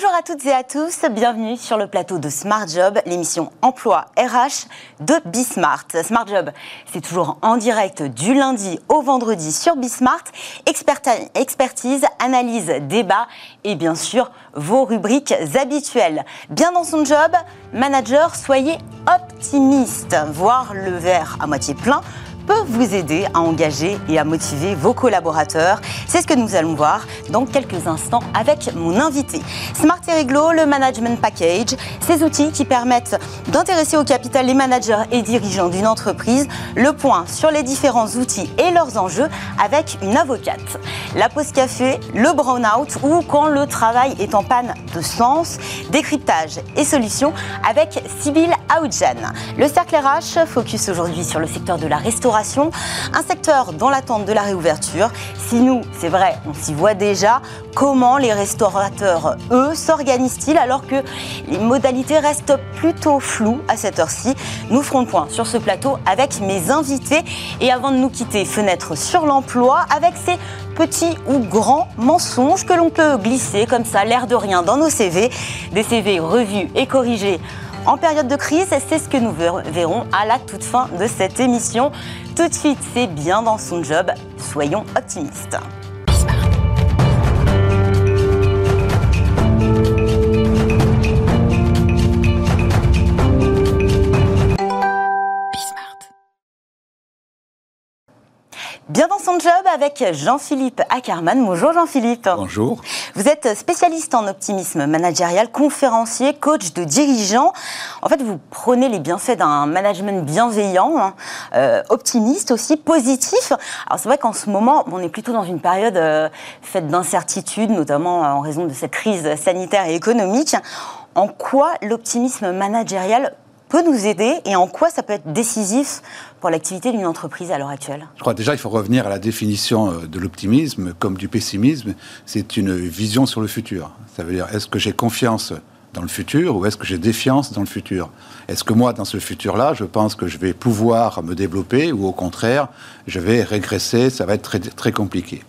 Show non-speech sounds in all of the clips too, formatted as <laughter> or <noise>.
Bonjour à toutes et à tous, bienvenue sur le plateau de Smart Job, l'émission Emploi RH de Bismart. Smart Job, c'est toujours en direct du lundi au vendredi sur Bismart. Expertise, analyse, débat et bien sûr vos rubriques habituelles. Bien dans son job, manager, soyez optimiste, voir le verre à moitié plein peut vous aider à engager et à motiver vos collaborateurs. C'est ce que nous allons voir dans quelques instants avec mon invité. Smart le Management Package, ces outils qui permettent d'intéresser au capital les managers et dirigeants d'une entreprise. Le point sur les différents outils et leurs enjeux avec une avocate. La pause café, le brown-out ou quand le travail est en panne de sens, décryptage et solutions avec Sybille Aoudjan. Le cercle RH focus aujourd'hui sur le secteur de la restauration un secteur dans l'attente de la réouverture. Si nous, c'est vrai, on s'y voit déjà, comment les restaurateurs, eux, s'organisent-ils alors que les modalités restent plutôt floues à cette heure-ci? Nous ferons le point sur ce plateau avec mes invités. Et avant de nous quitter, fenêtre sur l'emploi avec ces petits ou grands mensonges que l'on peut glisser comme ça, l'air de rien, dans nos CV. Des CV revus et corrigés en période de crise. C'est ce que nous verrons à la toute fin de cette émission. Tout de suite, c'est bien dans son job. Soyons optimistes. Bien dans son job avec Jean-Philippe Ackermann. Bonjour Jean-Philippe. Bonjour. Vous êtes spécialiste en optimisme managérial, conférencier, coach de dirigeants. En fait, vous prenez les bienfaits d'un management bienveillant, hein, euh, optimiste aussi, positif. Alors c'est vrai qu'en ce moment, on est plutôt dans une période euh, faite d'incertitudes, notamment en raison de cette crise sanitaire et économique. En quoi l'optimisme managérial peut nous aider et en quoi ça peut être décisif pour l'activité d'une entreprise à l'heure actuelle? Je crois déjà il faut revenir à la définition euh, de l'optimisme comme du pessimisme. C'est une vision sur le futur. Ça veut dire est-ce que j'ai confiance dans le futur ou est-ce que j'ai défiance dans le futur? Est-ce que moi, dans ce futur-là, je pense que je vais pouvoir me développer ou au contraire, je vais régresser, ça va être très, très compliqué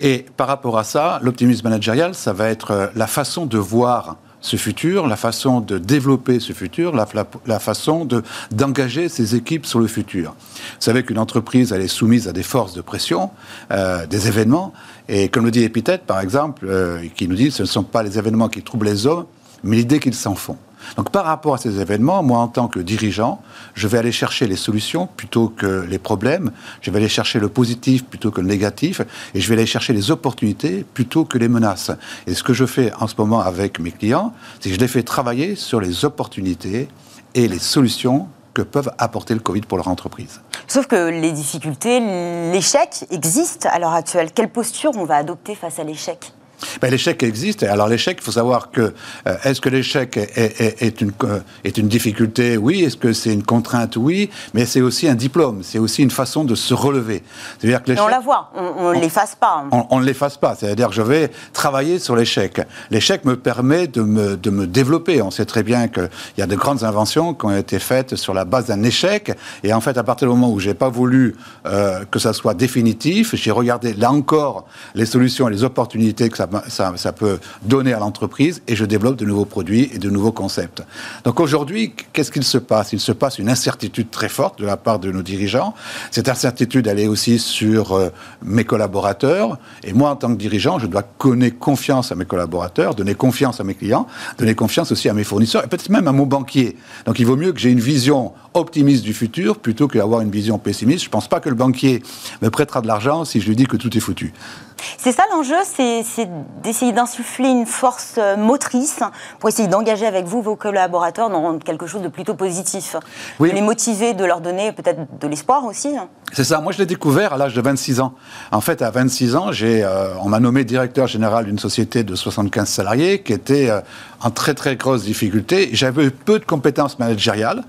Et par rapport à ça, l'optimisme managérial, ça va être euh, la façon de voir ce futur, la façon de développer ce futur, la, façon d'engager ses équipes sur le futur. Vous savez qu'une entreprise, elle est soumise à des forces de pression, euh, des événements, et comme le dit Épithète, par exemple, euh, qui nous dit ce ne sont pas les événements qui troublent les hommes, mais l'idée qu'ils s'en font. Donc par rapport à ces événements, moi en tant que dirigeant, je vais aller chercher les solutions plutôt que les problèmes, je vais aller chercher le positif plutôt que le négatif, et je vais aller chercher les opportunités plutôt que les menaces. Et ce que je fais en ce moment avec mes clients, c'est que je les fais travailler sur les opportunités et les solutions que peuvent apporter le Covid pour leur entreprise. Sauf que les difficultés, l'échec existent à l'heure actuelle. Quelle posture on va adopter face à l'échec? Ben, l'échec existe. Alors l'échec, il faut savoir que euh, est-ce que l'échec est, une, est une difficulté? Oui. Est-ce que c'est une contrainte? Oui. Mais c'est aussi un diplôme. C'est aussi une façon de se relever. C'est-à-dire que on la voit. On ne l'efface pas. On ne l'efface pas. C'est-à-dire que je vais travailler sur l'échec. L'échec me permet de me, de me développer. On sait très bien qu'il y a de grandes inventions qui ont été faites sur la base d'un échec. Et en fait, à partir du moment où j'ai pas voulu euh, que ça soit définitif, j'ai regardé là encore les solutions et les opportunités que ça ça, peut donner à l'entreprise et je développe de nouveaux produits et de nouveaux concepts. Donc aujourd'hui, qu'est-ce qu'il se passe? Il se passe une incertitude très forte de la part de nos dirigeants. Cette incertitude, elle est aussi sur euh, mes collaborateurs. Et moi, en tant que dirigeant, je dois donner confiance à mes collaborateurs, donner confiance à mes clients, donner confiance aussi à mes fournisseurs et peut-être même à mon banquier. Donc il vaut mieux que j'ai une vision optimiste du futur plutôt qu'avoir une vision pessimiste. Je ne pense pas que le banquier me prêtera de l'argent si je lui dis que tout est foutu. C'est ça l'enjeu, c'est d'essayer d'insuffler une force euh, motrice pour essayer d'engager avec vous vos collaborateurs dans quelque chose de plutôt positif. De les motiver, de leur donner peut-être de l'espoir aussi. C'est ça, moi je l'ai découvert à l'âge de 26 ans. En fait, à 26 ans, euh, on m'a nommé directeur général d'une société de 75 salariés qui était euh, en très très grosse difficulté. J'avais peu de compétences managériales,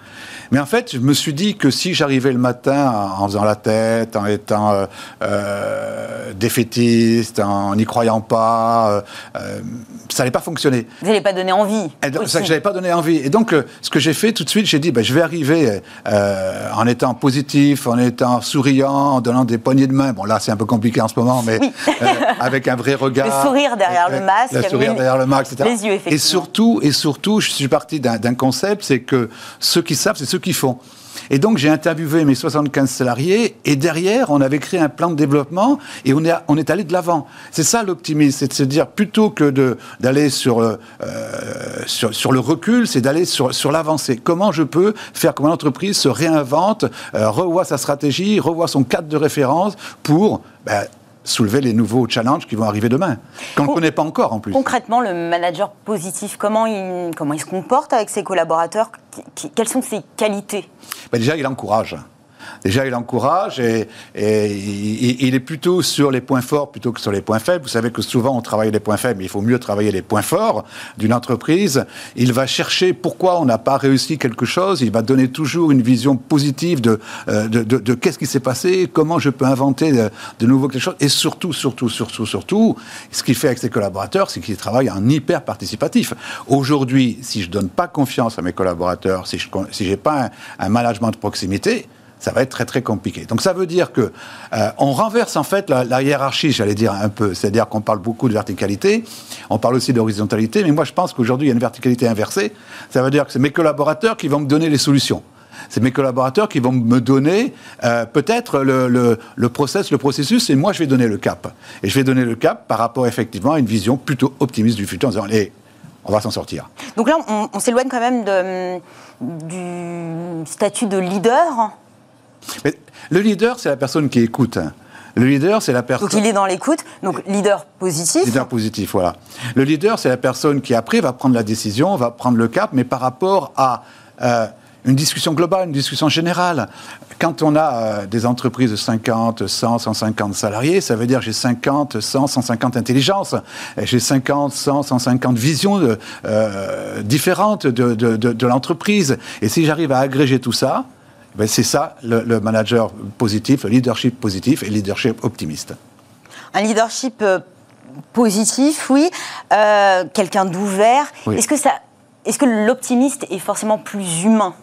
mais en fait, je me suis dit que si j'arrivais le matin en faisant la tête, en étant défaitiste, pessimiste, en n'y croyant pas. ça n'allait pas fonctionner. Vous n'allez pas donner envie. C'est ça que je n'avais pas donné envie. Et donc, ce que j'ai fait tout de suite, j'ai dit, ben, je vais arriver en étant positif, en étant souriant, en donnant des poignées de main. Bon, là, c'est un peu compliqué en ce moment, mais avec un vrai regard. Le sourire derrière le masque. Le sourire derrière le masque, etc. Les yeux, effectivement. Et surtout, et surtout, je suis parti d'un concept, c'est que ceux qui savent, c'est ceux qui font. Et donc, j'ai interviewé mes 75 salariés et derrière, on avait créé un plan de développement et on est, on est allé de l'avant. C'est ça l'optimisme, c'est de se dire plutôt que d'aller sur, euh, sur, sur, le recul, c'est d'aller sur, sur l'avancée. Comment je peux faire que mon entreprise se réinvente, euh, revoit sa stratégie, revoit son cadre de référence pour ben, soulever les nouveaux challenges qui vont arriver demain, qu'on ne connaît pas encore en plus. Concrètement, le manager positif, comment il, comment il se comporte avec ses collaborateurs? Quelles sont ses qualités? Ben Déjà, il encourage. Déjà, il encourage et, il est plutôt sur les points forts plutôt que sur les points faibles. Vous savez que souvent on travaille les points faibles, mais il faut mieux travailler les points forts d'une entreprise. Il va chercher pourquoi on n'a pas réussi quelque chose. Il va donner toujours une vision positive de, euh, qu'est-ce qui s'est passé, comment je peux inventer de, de nouveaux quelque chose. Et surtout, surtout, surtout, surtout, ce qu'il fait avec ses collaborateurs, c'est qu'il travaille en hyper participatif. Aujourd'hui, si je donne pas confiance à mes collaborateurs, si je j'ai pas un management de proximité, ça va être très très compliqué. Donc ça veut dire que euh, on renverse en fait la, hiérarchie, j'allais dire un peu. C'est-à-dire qu'on parle beaucoup de verticalité, on parle aussi d'horizontalité, mais moi je pense qu'aujourd'hui il y a une verticalité inversée. Ça veut dire que c'est mes collaborateurs qui vont me donner les solutions. C'est mes collaborateurs qui vont me donner euh, peut-être le, process, le processus, et moi je vais donner le cap. Et je vais donner le cap par rapport effectivement à une vision plutôt optimiste du futur en disant, allez, on va s'en sortir. Donc là, on, s'éloigne quand même du statut de leader mais le leader, c'est la personne qui écoute. Le leader, c'est la personne. Donc il est dans l'écoute, donc leader positif. Leader positif, voilà. Le leader, c'est la personne qui après va prendre la décision, va prendre le cap, mais par rapport à euh, une discussion globale, une discussion générale. Quand on a euh, des entreprises de 50, 100, 150 salariés, ça veut dire j'ai 50, 100, 150 intelligences, j'ai 50, 100, 150 visions euh, différentes de, de l'entreprise. Et si j'arrive à agréger tout ça, ben, c'est ça le, manager positif, le leadership positif et le leadership optimiste. Un leadership euh, positif, oui. Euh, quelqu'un d'ouvert. Est-ce que, ça, est-ce que l'optimiste est forcément plus humain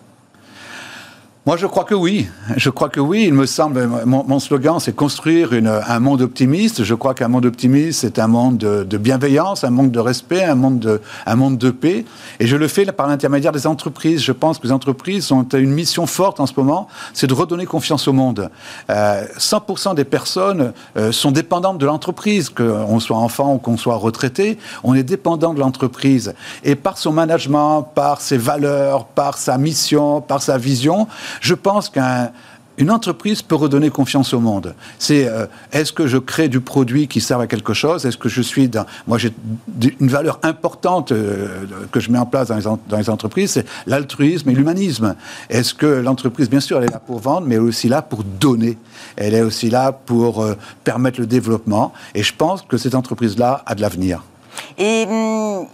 moi, je crois que oui. Je crois que oui. Il me semble, mon, slogan, c'est construire un monde optimiste. Je crois qu'un monde optimiste, c'est un monde de, bienveillance, un monde de respect, un monde de, un monde de paix. Et je le fais par l'intermédiaire des entreprises. Je pense que les entreprises ont une mission forte en ce moment, c'est de redonner confiance au monde. 100% euh, des personnes euh, sont dépendantes de l'entreprise, qu'on soit enfant ou qu'on soit retraité. On est dépendant de l'entreprise. Et par son management, par ses valeurs, par sa mission, par sa vision, je pense qu'une entreprise peut redonner confiance au monde. C'est euh, est-ce que je crée du produit qui sert à quelque chose? Est-ce que je suis dans. Moi, j'ai une valeur importante euh, que je mets en place dans les, entreprises, c'est l'altruisme et l'humanisme. Est-ce que l'entreprise, bien sûr, elle est là pour vendre, mais elle est aussi là pour donner. Elle est aussi là pour euh, permettre le développement. Et je pense que cette entreprise-là a de l'avenir. Et hum,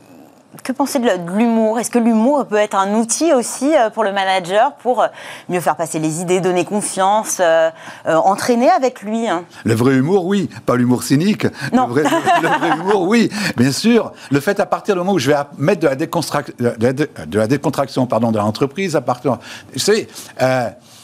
que penser de l'humour? Est-ce que l'humour peut être un outil aussi euh, pour le manager pour euh, mieux faire passer les idées, donner confiance, euh, entraîner avec lui hein? Le vrai humour, oui. Pas l'humour cynique. Non. <laughs> Le vrai, humour, oui. Bien sûr. Le fait à partir du moment où je vais mettre de la, de la, décontraction pardon, de l'entreprise, à partir... Sais,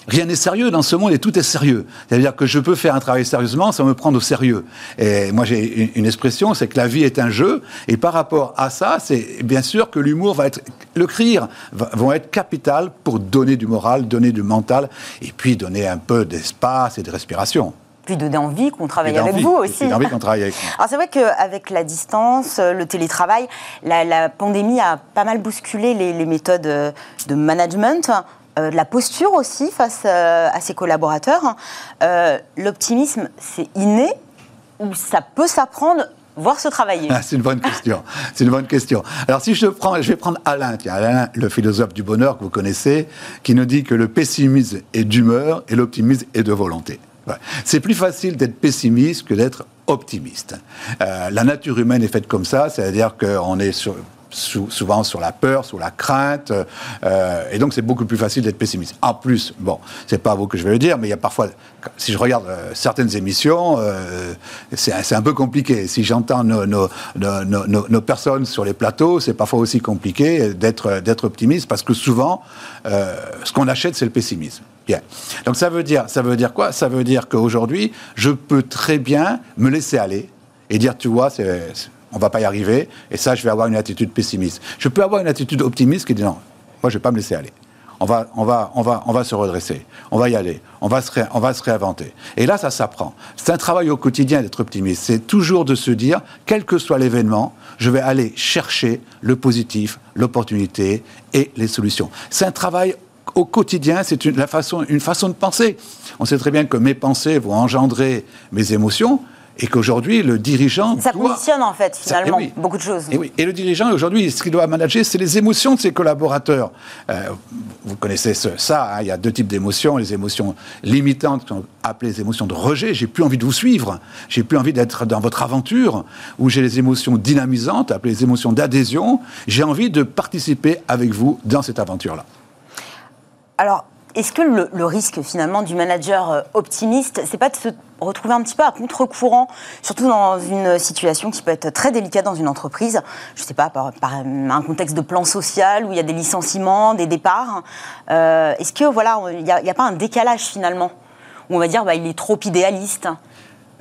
rien n'est sérieux dans ce monde et tout est sérieux. C'est-à-dire que je peux faire un travail sérieusement sans me prendre au sérieux. Et moi, j'ai une expression, c'est que la vie est un jeu. Et par rapport à ça, c'est bien sûr que l'humour va être, le rire vont être capital pour donner du moral, donner du mental, et puis donner un peu d'espace et de respiration puis donner envie qu'on travaille avec vous aussi. envie qu'on travaille avec <laughs> Alors c'est vrai qu'avec la distance, le télétravail, la, pandémie a pas mal bousculé les, les méthodes de management. Euh, de la posture aussi face euh, à ses collaborateurs. Euh, l'optimisme, c'est inné ou ça peut s'apprendre voire se travailler ah, C'est une bonne question. <laughs> C'est une bonne question. Alors si je prends, je vais prendre Alain, tiens, Alain, le philosophe du bonheur que vous connaissez, qui nous dit que le pessimisme est d'humeur et l'optimisme est de volonté. C'est plus facile d'être pessimiste que d'être optimiste. la nature humaine est faite comme ça, c'est-à-dire qu'on est sur, souvent sur la peur, sur la crainte, euh, et donc c'est beaucoup plus facile d'être pessimiste. En plus, bon, c'est pas à vous que je vais le dire, mais il y a parfois, si je regarde euh, certaines émissions, euh, c'est un peu compliqué. Si j'entends nos, nos, personnes sur les plateaux, c'est parfois aussi compliqué d'être optimiste parce que souvent, ce qu'on achète, c'est le pessimisme. Bien. Donc ça veut dire, ça veut dire quoi? Ça veut dire qu'aujourd'hui, je peux très bien me laisser aller et dire, tu vois, c'est on va pas y arriver, et ça, je vais avoir une attitude pessimiste. Je peux avoir une attitude optimiste qui dit non, moi, je vais pas me laisser aller. On va, on va, on va, on va se redresser. On va y aller. On va se, on va se réinventer. Et là, ça s'apprend. C'est un travail au quotidien d'être optimiste. C'est toujours de se dire, quel que soit l'événement, je vais aller chercher le positif, l'opportunité et les solutions. C'est un travail au quotidien, c'est une, façon, une façon de penser. On sait très bien que mes pensées vont engendrer mes émotions, et qu'aujourd'hui, le dirigeant. Ça conditionne en fait, finalement, beaucoup de choses. Et, oui. et le dirigeant, aujourd'hui, ce qu'il doit manager, c'est les émotions de ses collaborateurs. Euh, vous connaissez ça, hein, il y a deux types d'émotions les émotions limitantes, qui sont appelées les émotions de rejet. J'ai plus envie de vous suivre, j'ai plus envie d'être dans votre aventure. Ou j'ai les émotions dynamisantes, appelées les émotions d'adhésion. J'ai envie de participer avec vous dans cette aventure-là. Alors, est-ce que le, risque finalement du manager euh, optimiste, c'est pas de se retrouver un petit peu à contre-courant, surtout dans une situation qui peut être très délicate dans une entreprise, je ne sais pas, par, un contexte de plan social où il y a des licenciements, des départs. Euh, est-ce que il n'y a, pas un décalage finalement? Où on va dire bah, il est trop idéaliste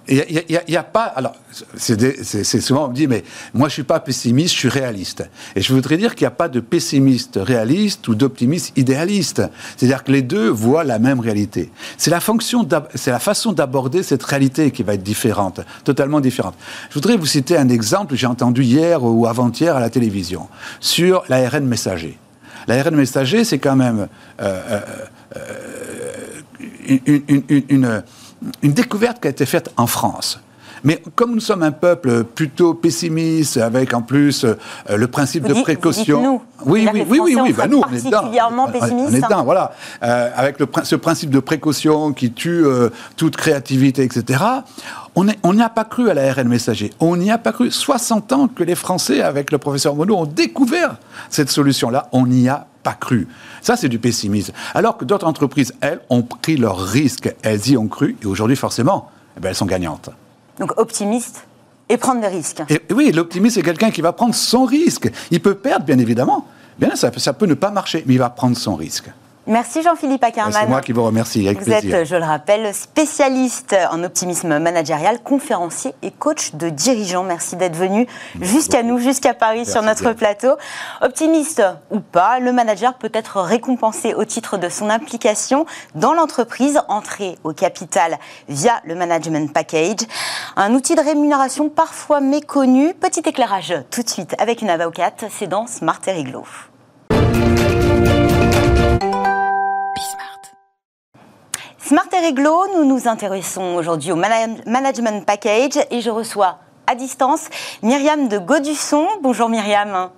il n'y a, pas. Alors, c'est souvent on me dit, mais moi je suis pas pessimiste, je suis réaliste. Et je voudrais dire qu'il n'y a pas de pessimiste réaliste ou d'optimiste idéaliste. C'est-à-dire que les deux voient la même réalité. C'est la fonction, c'est la façon d'aborder cette réalité qui va être différente, totalement différente. Je voudrais vous citer un exemple que j'ai entendu hier ou avant-hier à la télévision sur l'ARN messager. L'ARN messager, c'est quand même euh, euh, euh, une, une une découverte qui a été faite en France. Mais comme nous sommes un peuple plutôt pessimiste, avec en plus euh, le principe de précaution. Nous. Oui, oui, oui, oui, oui, bah nous, on est dedans. Particulièrement pessimiste. On est dedans, voilà. Euh, avec le, ce principe de précaution qui tue euh, toute créativité, etc. On n'y a pas cru à la RN messager. On n'y a pas cru. 60 ans que les Français, avec le professeur Monod, ont découvert cette solution-là. On n'y a pas cru. Ça, c'est du pessimisme. Alors que d'autres entreprises, elles, ont pris leurs risques. Elles y ont cru. Et aujourd'hui, forcément, eh ben, elles sont gagnantes. Donc optimiste et prendre des risques. Et, oui, l'optimiste, c'est quelqu'un qui va prendre son risque. Il peut perdre, bien évidemment. Bien, ça, ça peut ne pas marcher, mais il va prendre son risque. Merci Jean-Philippe Ackermann. C'est moi qui vous remercie, avec vous êtes, je le rappelle, spécialiste en optimisme managérial, conférencier et coach de dirigeants. Merci d'être venu jusqu'à nous, jusqu'à Paris, sur notre plateau. Optimiste ou pas, le manager peut être récompensé au titre de son implication dans l'entreprise, entrée au capital via le management package. Un outil de rémunération parfois méconnu. Petit éclairage tout de suite avec une avocate, c'est dans Smart et Riglo. Smart et Réglo, nous nous intéressons aujourd'hui au Management Package et je reçois à distance Myriam de Godusson. Bonjour Myriam.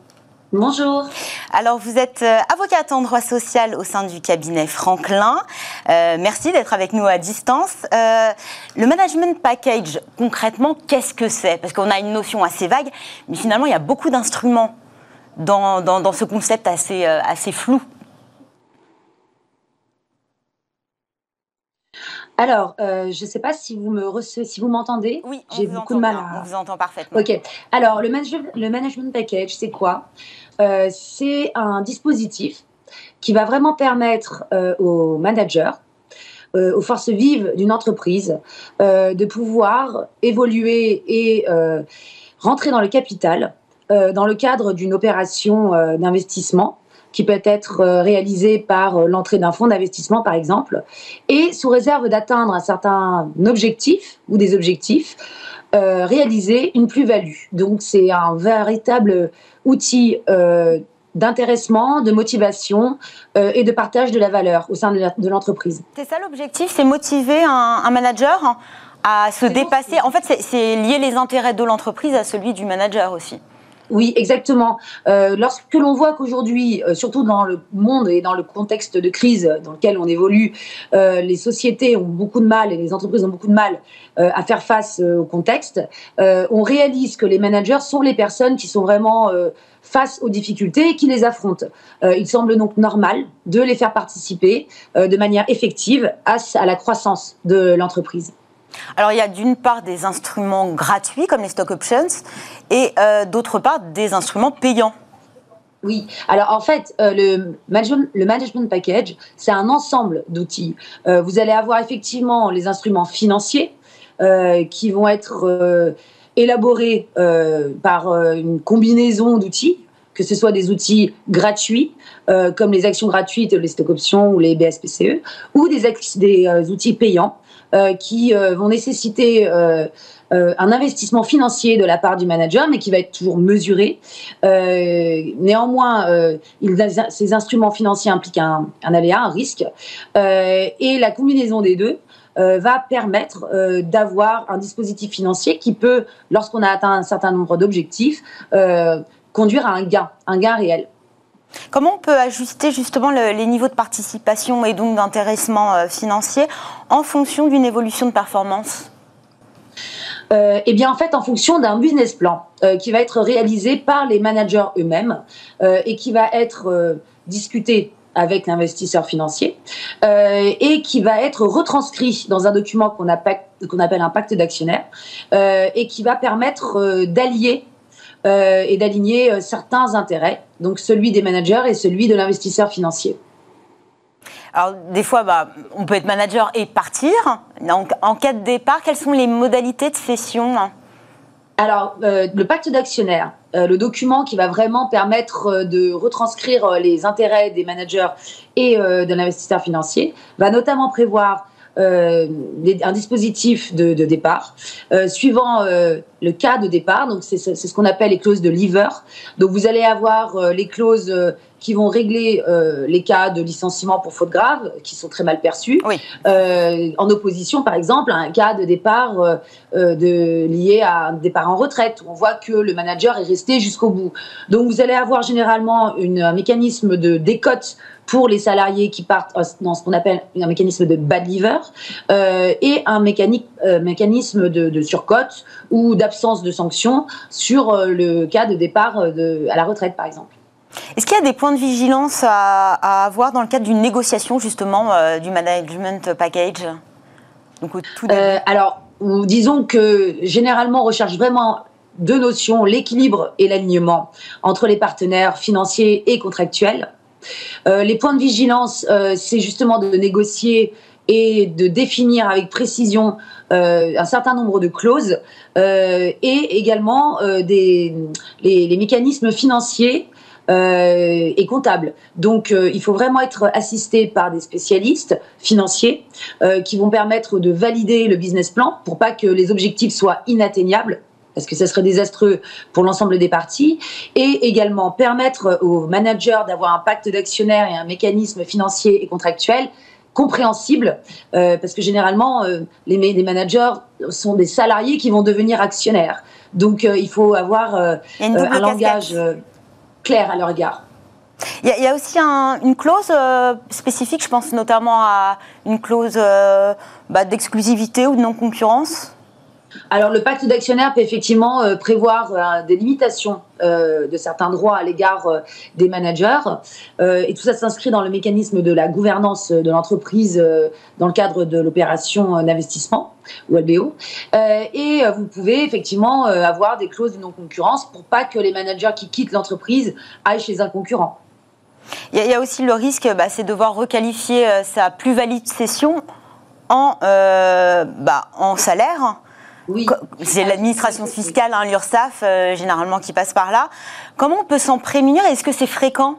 Bonjour. Alors, vous êtes euh, avocate en droit social au sein du cabinet Franklin. Euh, merci d'être avec nous à distance. Euh, le management package, concrètement, qu'est-ce que c'est? Parce qu'on a une notion assez vague, mais finalement, il y a beaucoup d'instruments dans, dans, ce concept assez, assez flou. Alors, euh, je ne sais pas si vous me recevez, si vous m'entendez. Oui, j'ai beaucoup de mal à. On vous entend parfaitement. Ok. Alors, le, le management package, c'est quoi? Euh, C'est un dispositif qui va vraiment permettre euh, aux managers, aux forces vives d'une entreprise, de pouvoir évoluer et rentrer dans le capital dans le cadre d'une opération d'investissement qui peut être euh, réalisé par euh, l'entrée d'un fonds d'investissement, par exemple, et sous réserve d'atteindre un certain objectif ou des objectifs, euh, réaliser une plus-value. Donc c'est un véritable outil d'intéressement, de motivation et de partage de la valeur au sein de l'entreprise. C'est ça l'objectif, c'est motiver un, un, manager à se dépasser. En fait, c'est lier les intérêts de l'entreprise à celui du manager aussi. Oui, exactement. Euh, lorsque l'on voit qu'aujourd'hui, euh, surtout dans le monde et dans le contexte de crise dans lequel on évolue, euh, les sociétés ont beaucoup de mal et les entreprises ont beaucoup de mal à faire face au contexte, on réalise que les managers sont les personnes qui sont vraiment face aux difficultés et qui les affrontent. il semble donc normal de les faire participer de manière effective à la croissance de l'entreprise. Alors il y a d'une part des instruments gratuits comme les stock options et euh, d'autre part des instruments payants. Oui, alors en fait, euh, le, management, package, c'est un ensemble d'outils. Euh, vous allez avoir effectivement les instruments financiers qui vont être élaborés par une combinaison d'outils, que ce soit des outils gratuits, comme les actions gratuites, les stock options ou les BSPCE, ou des, outils payants qui euh, vont nécessiter euh, un investissement financier de la part du manager, mais qui va être toujours mesuré. néanmoins, ces instruments financiers impliquent un aléa, un risque, et la combinaison des deux va permettre d'avoir un dispositif financier qui peut, lorsqu'on a atteint un certain nombre d'objectifs, conduire à un gain, un gain réel. Comment on peut ajuster justement les niveaux de participation et donc d'intéressement euh, financier en fonction d'une évolution de performance? Euh, eh bien, en fait, en fonction d'un business plan euh, qui va être réalisé par les managers eux-mêmes et qui va être discuté avec l'investisseur financier et qui va être retranscrit dans un document qu'on appelle, appelle un pacte d'actionnaire et qui va permettre d'allier euh, et d'aligner euh, certains intérêts, donc celui des managers et celui de l'investisseur financier. Alors, des fois, bah, on peut être manager et partir. Donc, en cas de départ, quelles sont les modalités de cession alors, euh, le pacte d'actionnaire, le document qui va vraiment permettre de retranscrire les intérêts des managers et de l'investisseur financier, va notamment prévoir euh, un dispositif de, départ euh, suivant euh, le cas de départ. Donc c'est ce qu'on appelle les clauses de lever. Donc vous allez avoir les clauses qui vont régler les cas de licenciement pour faute grave, qui sont très mal perçus, en opposition par exemple à un cas de départ de, lié à un départ en retraite, où on voit que le manager est resté jusqu'au bout. Donc vous allez avoir généralement une, un mécanisme de décote pour les salariés qui partent dans ce qu'on appelle un mécanisme de bad lever euh, et un euh, mécanisme de, surcote ou d'absence de sanctions sur euh, le cas de départ à la retraite, par exemple. Est-ce qu'il y a des points de vigilance à, avoir dans le cadre d'une négociation justement du management package? Donc, Alors, disons que généralement on recherche vraiment deux notions, l'équilibre et l'alignement entre les partenaires financiers et contractuels. Euh, les points de vigilance, euh, c'est justement de négocier et de définir avec précision euh, un certain nombre de clauses et également des, les, mécanismes financiers et comptables. Donc il faut vraiment être assisté par des spécialistes financiers qui vont permettre de valider le business plan pour pas que les objectifs soient inatteignables parce que ça serait désastreux pour l'ensemble des parties, et également permettre aux managers d'avoir un pacte d'actionnaires et un mécanisme financier et contractuel compréhensible, euh, parce que généralement, euh, les, les, managers sont des salariés qui vont devenir actionnaires. Donc, euh, il faut avoir un langage clair à leur égard. Il y, a aussi une clause spécifique, je pense notamment à une clause bah, d'exclusivité ou de non-concurrence alors, le pacte d'actionnaires peut effectivement euh, prévoir euh, des limitations euh, de certains droits à l'égard des managers. et tout ça s'inscrit dans le mécanisme de la gouvernance de l'entreprise dans le cadre de l'opération d'investissement ou LBO. et vous pouvez effectivement avoir des clauses de non-concurrence pour pas que les managers qui quittent l'entreprise aillent chez un concurrent. Il y, a aussi le risque, bah, c'est de devoir requalifier sa plus-value de cession en, bah, en salaire c'est l'administration fiscale, hein, l'URSSAF, euh, généralement, qui passe par là. Comment on peut s'en prémunir Est-ce que c'est fréquent?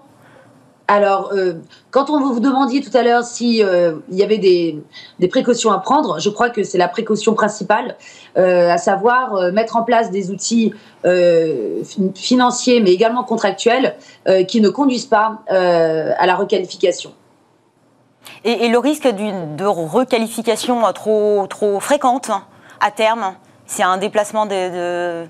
Alors, euh, quand on vous demandiez tout à l'heure s'il euh, y avait des, précautions à prendre, je crois que c'est la précaution principale, à savoir mettre en place des outils financiers, mais également contractuels, qui ne conduisent pas à la requalification. Et, le risque de requalification trop, trop fréquente à terme C'est un déplacement de,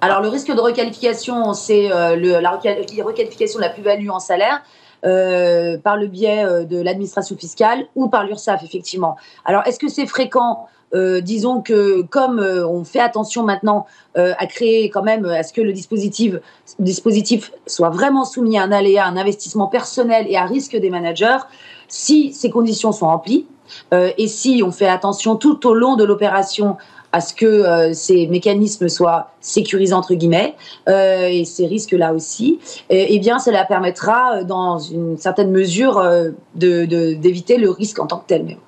Alors le risque de requalification, c'est la requalification de la plus-value en salaire. par le biais de l'administration fiscale ou par l'URSSAF, effectivement. Alors, est-ce que c'est fréquent? Euh, disons que comme euh, on fait attention maintenant euh, à créer quand même à ce que le dispositif, dispositif soit vraiment soumis à un aléa, un investissement personnel et à risque des managers, si ces conditions sont remplies et si on fait attention tout au long de l'opération à ce que ces mécanismes soient sécurisés entre guillemets et ces risques là aussi, eh bien cela permettra dans une certaine mesure d'éviter le risque en tant que tel. Mais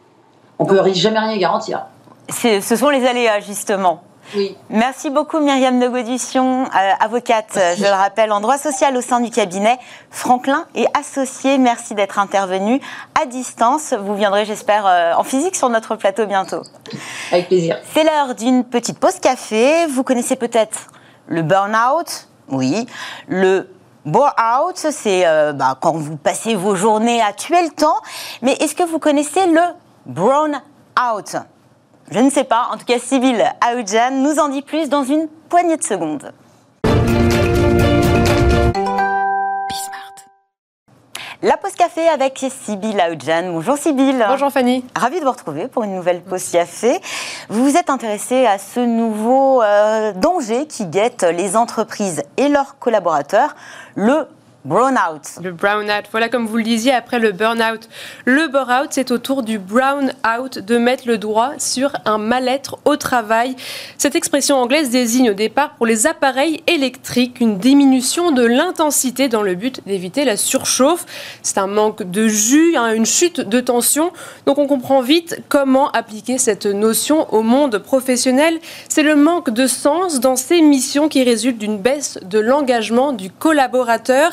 on peut jamais rien garantir ce sont les aléas, justement. Oui. Merci beaucoup Myriam de euh, avocate, je le rappelle, en droit social au sein du cabinet Franklin et associé. Merci d'être intervenu à distance. Vous viendrez, j'espère, euh, en physique sur notre plateau bientôt. Avec plaisir. C'est l'heure d'une petite pause café. Vous connaissez peut-être le burn-out, oui. Le bore-out, c'est euh, bah, quand vous passez vos journées à tuer le temps. Mais est-ce que vous connaissez le brown-out? Je ne sais pas. En tout cas, Sybille Aoudjan nous en dit plus dans une poignée de secondes. La pause café avec Sybille Aoudjan. Bonjour Sybille. Bonjour Fanny. Ravie de vous retrouver pour une nouvelle pause café. Vous vous êtes intéressée à ce nouveau euh, danger qui guette les entreprises et leurs collaborateurs, le Brownout. Le brownout. Voilà, comme vous le disiez, après le burnout. Le burnout, c'est au tour du brownout de mettre le doigt sur un mal-être au travail. Cette expression anglaise désigne au départ pour les appareils électriques une diminution de l'intensité dans le but d'éviter la surchauffe. C'est un manque de jus, hein, une chute de tension. Donc on comprend vite comment appliquer cette notion au monde professionnel. C'est le manque de sens dans ces missions qui résulte d'une baisse de l'engagement du collaborateur.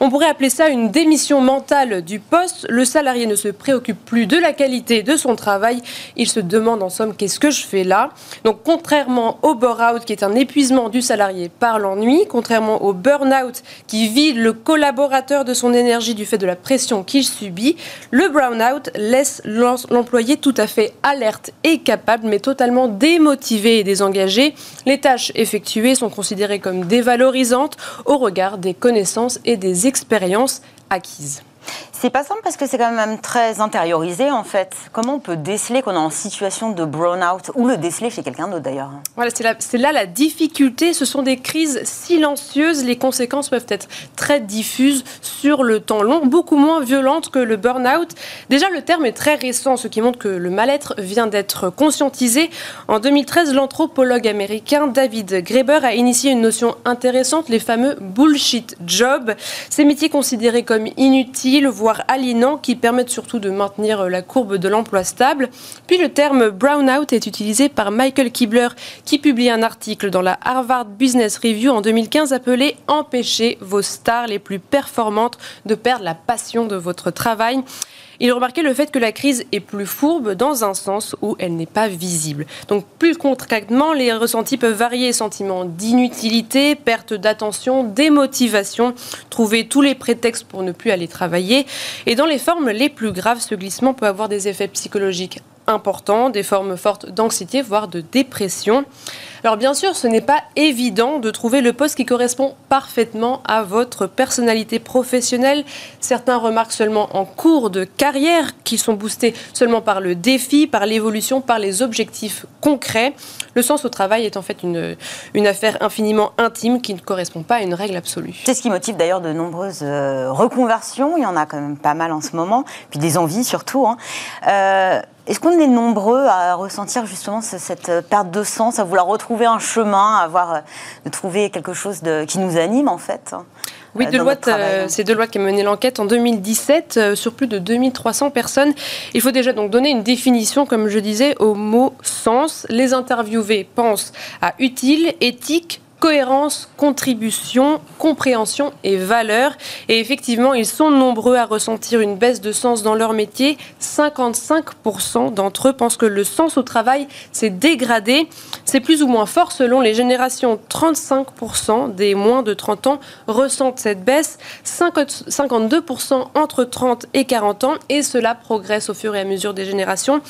On pourrait appeler ça une démission mentale du poste. Le salarié ne se préoccupe plus de la qualité de son travail. Il se demande en somme qu'est-ce que je fais là? Donc contrairement au bore-out qui est un épuisement du salarié par l'ennui, contrairement au burn-out qui vide le collaborateur de son énergie du fait de la pression qu'il subit, le brown-out laisse l'employé tout à fait alerte et capable mais totalement démotivé et désengagé. Les tâches effectuées sont considérées comme dévalorisantes au regard des connaissances et des expériences acquises. C'est pas simple parce que c'est quand même très intériorisé en fait. Comment on peut déceler qu'on est en situation de brown-out ou le déceler chez quelqu'un d'autre d'ailleurs Voilà, c'est là la difficulté. Ce sont des crises silencieuses. Les conséquences peuvent être très diffuses sur le temps long, beaucoup moins violentes que le burn-out. Déjà, le terme est très récent, ce qui montre que le mal-être vient d'être conscientisé. En 2013, l'anthropologue américain David Graeber a initié une notion intéressante, les fameux bullshit jobs. Ces métiers considérés comme inutiles, voire aliénants qui permettent surtout de maintenir euh, la courbe de l'emploi stable. Puis le terme brownout est utilisé par Michael Kibler qui publie un article dans la Harvard Business Review en 2015 appelé Empêcher vos stars les plus performantes de perdre la passion de votre travail. Il remarquait le fait que la crise est plus fourbe dans un sens où elle n'est pas visible. Donc plus concrètement, les ressentis peuvent varier sentiments d'inutilité, perte d'attention, démotivation, trouver tous les prétextes pour ne plus aller travailler. Et dans les formes les plus graves, ce glissement peut avoir des effets psychologiques importants, des formes fortes d'anxiété, voire de dépression. Alors bien sûr, ce n'est pas évident de trouver le poste qui correspond parfaitement à votre personnalité professionnelle. Certains remarquent seulement en cours de carrière qu'ils sont boostés seulement par le défi, par l'évolution, par les objectifs concrets. Le sens au travail est en fait une, une affaire infiniment intime qui ne correspond pas à une règle absolue. C'est ce qui motive d'ailleurs de nombreuses euh, reconversions. Il y en a quand même pas mal en ce moment, puis des envies surtout. Hein. Euh, est-ce qu'on est nombreux à ressentir justement cette perte de sens, à vouloir retrouver un chemin, à avoir, de trouver quelque chose de, qui nous anime en fait hein, oui, euh, Deloitte, euh, c'est Deloitte qui a mené l'enquête en 2017 euh, sur plus de 2300 personnes. Il faut déjà donc donner une définition, comme je disais, au mot sens. Les interviewés pensent à utile, éthique, cohérence, contribution, compréhension et valeur. Et effectivement, ils sont nombreux à ressentir une baisse de sens dans leur métier. 55% d'entre eux pensent que le sens au travail s'est dégradé. C'est plus ou moins fort selon les générations. 35% des moins de 30 ans ressentent cette baisse, 52% entre 30 et 40 ans, et cela progresse au fur et à mesure des générations.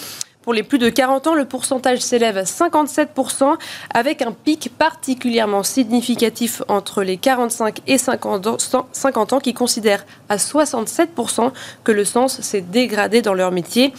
Pour les plus de 40 ans, le pourcentage s'élève à 57%, avec un pic particulièrement significatif entre les 45 et 50 ans, qui considèrent à 67% que le sens s'est dégradé dans leur métier.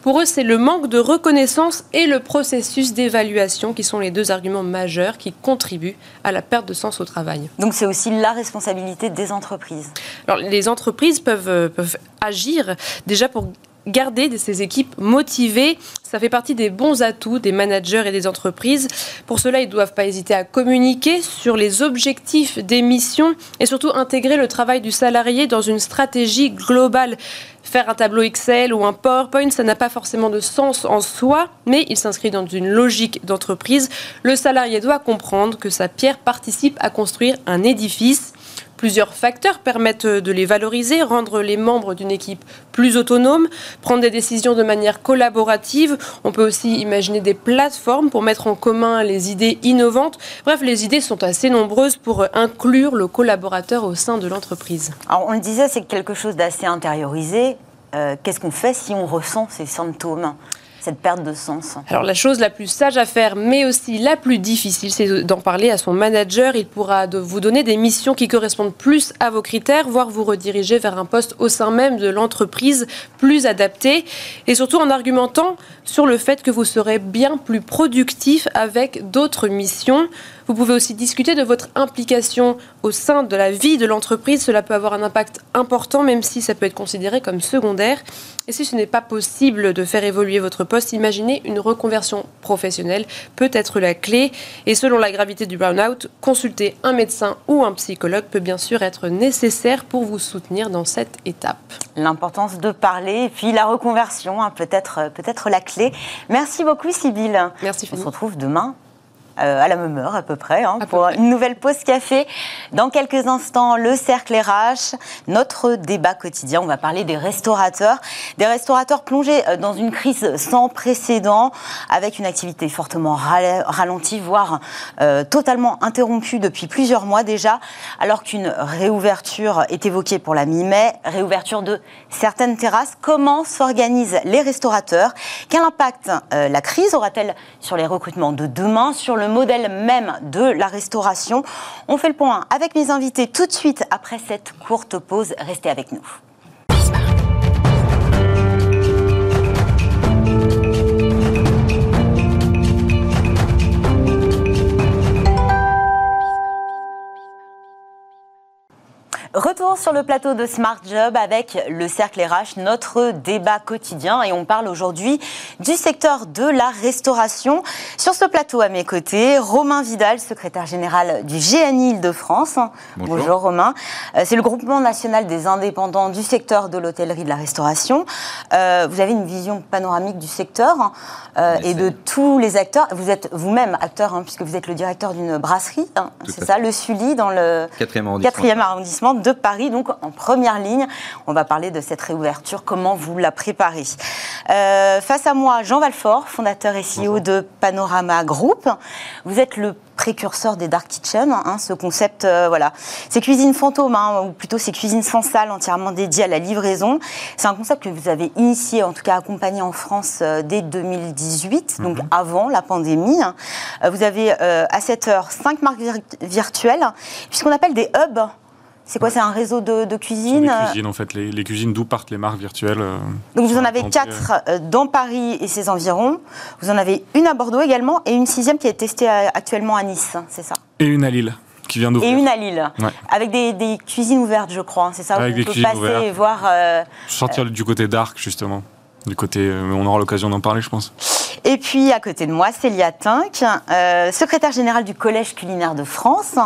Pour eux, c'est le manque de reconnaissance et le processus d'évaluation qui sont les deux arguments majeurs qui contribuent à la perte de sens au travail. Donc c'est aussi la responsabilité des entreprises. Alors les entreprises peuvent, euh, peuvent agir déjà pour garder ces équipes motivées, ça fait partie des bons atouts des managers et des entreprises. Pour cela, ils ne doivent pas hésiter à communiquer sur les objectifs des missions et surtout intégrer le travail du salarié dans une stratégie globale. Faire un tableau Excel ou un PowerPoint, ça n'a pas forcément de sens en soi, mais il s'inscrit dans une logique d'entreprise. Le salarié doit comprendre que sa pierre participe à construire un édifice. Plusieurs facteurs permettent de les valoriser, rendre les membres d'une équipe plus autonomes, prendre des décisions de manière collaborative. On peut aussi imaginer des plateformes pour mettre en commun les idées innovantes. Bref, les idées sont assez nombreuses pour inclure le collaborateur au sein de l'entreprise. Alors on le disait, c'est quelque chose d'assez intériorisé. Euh, qu'est-ce qu'on fait si on ressent ces symptômes cette perte de sens Alors la chose la plus sage à faire, mais aussi la plus difficile, c'est d'en parler à son manager. Il pourra vous donner des missions qui correspondent plus à vos critères, voire vous rediriger vers un poste au sein même de l'entreprise plus adapté, et surtout en argumentant sur le fait que vous serez bien plus productif avec d'autres missions. Vous pouvez aussi discuter de votre implication au sein de la vie de l'entreprise. Cela peut avoir un impact important, même si ça peut être considéré comme secondaire. Et si ce n'est pas possible de faire évoluer votre poste, imaginez une reconversion professionnelle peut être la clé. Et selon la gravité du burn-out, consulter un médecin ou un psychologue peut bien sûr être nécessaire pour vous soutenir dans cette étape. L'importance de parler et puis la reconversion, hein, peut-être peut la clé. Merci beaucoup, Sybille. Merci. On se retrouve demain euh, à la même heure à peu près, hein, pour une nouvelle pause café. Dans quelques instants, le cercle RH, notre débat quotidien. On va parler des restaurateurs, des restaurateurs plongés euh, dans une crise sans précédent, avec une activité fortement ralentie, voire euh, totalement interrompue depuis plusieurs mois déjà, alors qu'une réouverture est évoquée pour la mi-mai, réouverture de certaines terrasses. Comment s'organisent les restaurateurs? Quel impact la crise aura-t-elle sur les recrutements de demain, sur le modèle même de la restauration. On fait le point avec mes invités tout de suite après cette courte pause. Restez avec nous. Retour sur le plateau de Smart Job avec le Cercle RH, notre débat quotidien. Et on parle aujourd'hui du secteur de la restauration. Sur ce plateau, à mes côtés, Romain Vidal, secrétaire général du GNI Île-de-France. Bonjour. Romain. Euh, c'est le groupement national des indépendants du secteur de l'hôtellerie de la restauration. Euh, vous avez une vision panoramique du secteur euh, et de tous les acteurs. Vous êtes vous-même acteur, hein, puisque vous êtes le directeur d'une brasserie, hein, c'est ça, le Sully, dans le quatrième arrondissement de Paris, donc en première ligne. On va parler de cette réouverture, comment vous la préparez. Euh, face à moi, Jean Valfort, fondateur et CEO de Panorama Group. Vous êtes le précurseur des dark kitchen, hein, ce concept, euh, voilà, ces cuisines fantômes, hein, ou plutôt ces cuisines sans salle entièrement dédiées à la livraison. C'est un concept que vous avez initié, en tout cas accompagné en France euh, dès 2018, donc mhm. avant la pandémie. vous avez à cette heure cinq marques virtuelles, puisqu'on appelle des hubs c'est quoi C'est un réseau de, de cuisines Les cuisines, en fait, les, cuisines d'où partent les marques virtuelles. Euh, Donc vous en avez quatre euh, dans Paris et ses environs. Vous en avez une à Bordeaux également et une sixième qui est testée euh, actuellement à Nice, c'est ça? Et une à Lille. Qui vient d'ouvrir. Et une à Lille, avec des, cuisines ouvertes, je crois. C'est ça? Avec des on peut passer et voir. Sortir du côté dark, justement. Du côté, on aura l'occasion d'en parler, je pense. Et puis à côté de moi, Célia Tinck, secrétaire générale du Collège culinaire de France.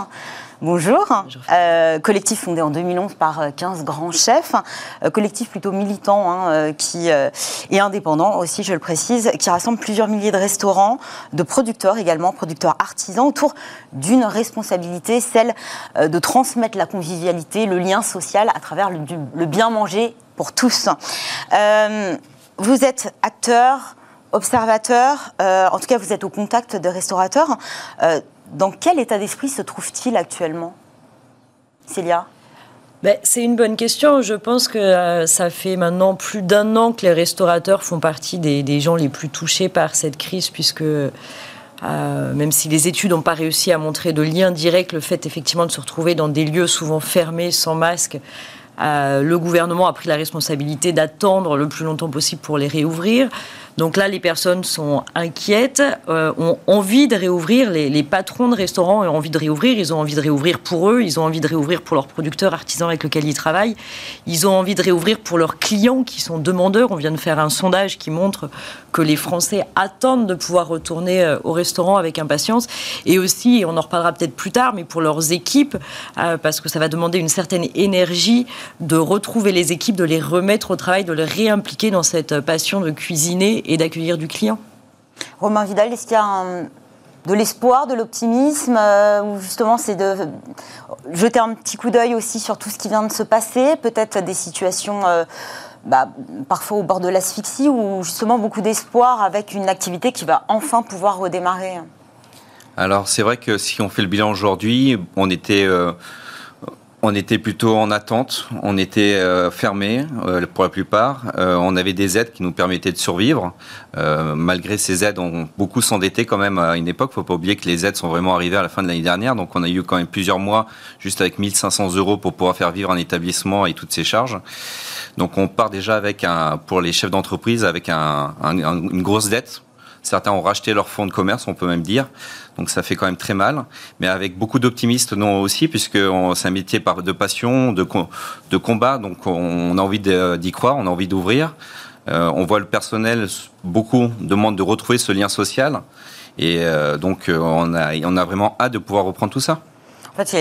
Bonjour. Euh, collectif fondé en 2011 par 15 euh, grands chefs. Euh, collectif plutôt militant hein, qui est indépendant aussi, je le précise, qui rassemble plusieurs milliers de restaurants, de producteurs également, producteurs artisans, autour d'une responsabilité, celle de transmettre la convivialité, le lien social à travers le, bien manger pour tous. Vous êtes acteur, observateur, en tout cas vous êtes au contact de restaurateurs. Dans quel état d'esprit se trouve-t-il actuellement? Célia? Ben, C'est une bonne question. Je pense que euh, ça fait maintenant plus d'un an que les restaurateurs font partie des, gens les plus touchés par cette crise, puisque euh, même si les études n'ont pas réussi à montrer de lien direct, le fait effectivement de se retrouver dans des lieux souvent fermés, sans masque, euh, le gouvernement a pris la responsabilité d'attendre le plus longtemps possible pour les réouvrir. Donc là, les personnes sont inquiètes, euh, ont envie de réouvrir. Les, patrons de restaurants ont envie de réouvrir. Ils ont envie de réouvrir pour eux. Ils ont envie de réouvrir pour leurs producteurs artisans avec lesquels ils travaillent. Ils ont envie de réouvrir pour leurs clients qui sont demandeurs. On vient de faire un sondage qui montre que les Français attendent de pouvoir retourner euh, au restaurant avec impatience. Et aussi, on en reparlera peut-être plus tard, mais pour leurs équipes, euh, parce que ça va demander une certaine énergie de retrouver les équipes, de les remettre au travail, de les réimpliquer dans cette passion de cuisiner et d'accueillir du client. Romain Vidal, est-ce qu'il y a de l'espoir, de l'optimisme, euh, ou justement c'est de jeter un petit coup d'œil aussi sur tout ce qui vient de se passer, peut-être des situations euh, bah, parfois au bord de l'asphyxie, ou justement beaucoup d'espoir avec une activité qui va enfin pouvoir redémarrer? Alors c'est vrai que si on fait le bilan aujourd'hui, on était... Euh, on était plutôt en attente, on était euh, fermé euh, pour la plupart. Euh, on avait des aides qui nous permettaient de survivre. malgré ces aides, on beaucoup s'endettait quand même à une époque. Faut pas oublier que les aides sont vraiment arrivées à la fin de l'année dernière, donc on a eu quand même plusieurs mois juste avec 1500 euros pour pouvoir faire vivre un établissement et toutes ses charges. Donc on part déjà avec un, pour les chefs d'entreprise, avec une grosse dette Certains ont racheté leur fonds de commerce, on peut même dire. Donc ça fait quand même très mal. Mais avec beaucoup d'optimistes, non aussi, puisque c'est un métier de passion, de, de combat. Donc on a envie d'y croire, on a envie d'ouvrir. Euh, on voit le personnel, beaucoup demandent de retrouver ce lien social. Et euh, donc euh, on, a, on a vraiment hâte de pouvoir reprendre tout ça. En fait,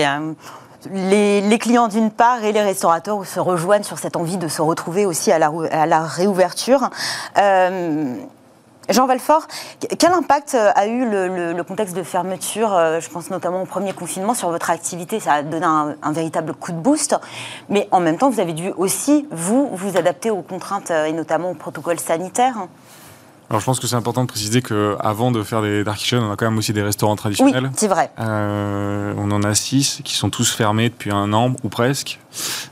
les, clients d'une part et les restaurateurs se rejoignent sur cette envie de se retrouver aussi à la, à la réouverture. Jean Valfort, quel impact euh, a eu le, contexte de fermeture, euh, je pense notamment au premier confinement, sur votre activité? Ça a donné un, véritable coup de boost, mais en même temps, vous avez dû aussi, vous, vous adapter aux contraintes euh, et notamment aux protocoles sanitaires alors je pense que c'est important de préciser qu'avant de faire des dark kitchens, on a quand même aussi des restaurants traditionnels. Oui, c'est vrai. on en a six qui sont tous fermés depuis un an ou presque.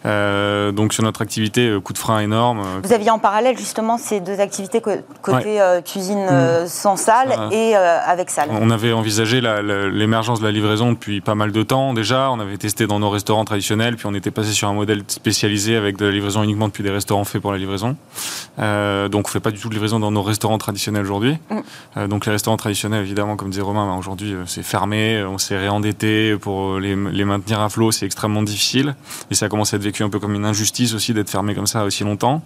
Euh, donc sur notre activité, euh, coup de frein énorme. Euh, Vous aviez en parallèle justement ces deux activités côté cuisine mm. sans salle et avec salle. On avait envisagé l'émergence de la livraison depuis pas mal de temps déjà. On avait testé dans nos restaurants traditionnels, puis on était passé sur un modèle spécialisé avec de la livraison uniquement depuis des restaurants faits pour la livraison. donc on fait pas du tout de livraison dans nos restaurants traditionnels aujourd'hui. Mm. donc les restaurants traditionnels, évidemment, comme disait Romain, bah, aujourd'hui c'est fermé, on s'est réendetté pour les, les, maintenir à flot, c'est extrêmement difficile. Et ça commence à être vécu un peu comme une injustice aussi d'être fermé comme ça aussi longtemps.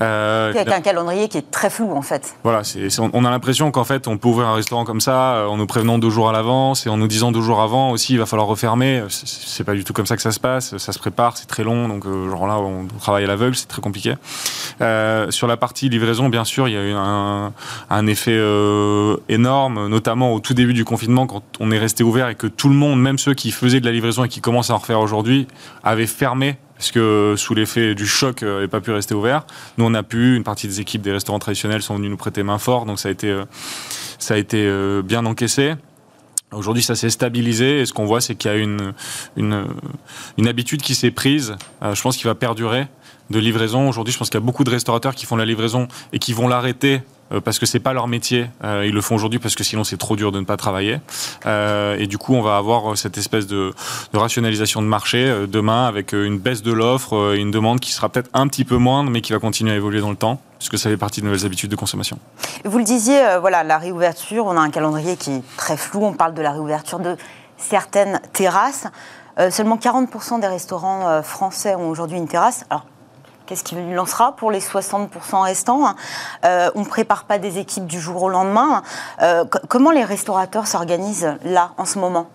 Euh, avec un calendrier qui est très flou en fait. Voilà, on, a l'impression qu'en fait on peut ouvrir un restaurant comme ça euh, en nous prévenant deux jours à l'avance et en nous disant deux jours avant aussi il va falloir refermer. C'est pas du tout comme ça que ça se passe. Ça se prépare, c'est très long, donc euh, genre là on travaille à l'aveugle, c'est très compliqué. Euh, sur la partie livraison, bien sûr, il y a eu un, un effet euh, énorme, notamment au tout début du confinement quand on est resté ouvert et que tout le monde, même ceux qui faisaient de la livraison et qui commencent à en refaire aujourd'hui, avaient fermé parce que sous l'effet du choc, euh, pas pu rester ouvert. Nous, on a pu, une partie des équipes des restaurants traditionnels sont venus nous prêter main forte, donc ça a été, euh, ça a été euh, bien encaissé. Aujourd'hui, ça s'est stabilisé et ce qu'on voit, c'est qu'il y a une, une, une habitude qui s'est prise, je pense qu'il va perdurer, de livraison. Aujourd'hui, je pense qu'il y a beaucoup de restaurateurs qui font la livraison et qui vont l'arrêter parce que c'est pas leur métier. Euh, ils le font aujourd'hui parce que sinon c'est trop dur de ne pas travailler. Euh, et du coup, on va avoir cette espèce de, rationalisation de marché demain avec une baisse de l'offre, une demande qui sera peut-être un petit peu moindre, mais qui va continuer à évoluer dans le temps puisque ça fait partie de nouvelles habitudes de consommation. Vous le disiez, voilà, la réouverture, on a un calendrier qui est très flou. On parle de la réouverture de certaines terrasses. seulement 40% des restaurants français ont aujourd'hui une terrasse. Qu'est-ce qui lancera pour les 60% restants euh, On ne prépare pas des équipes du jour au lendemain. Euh, comment les restaurateurs s'organisent là, en ce moment?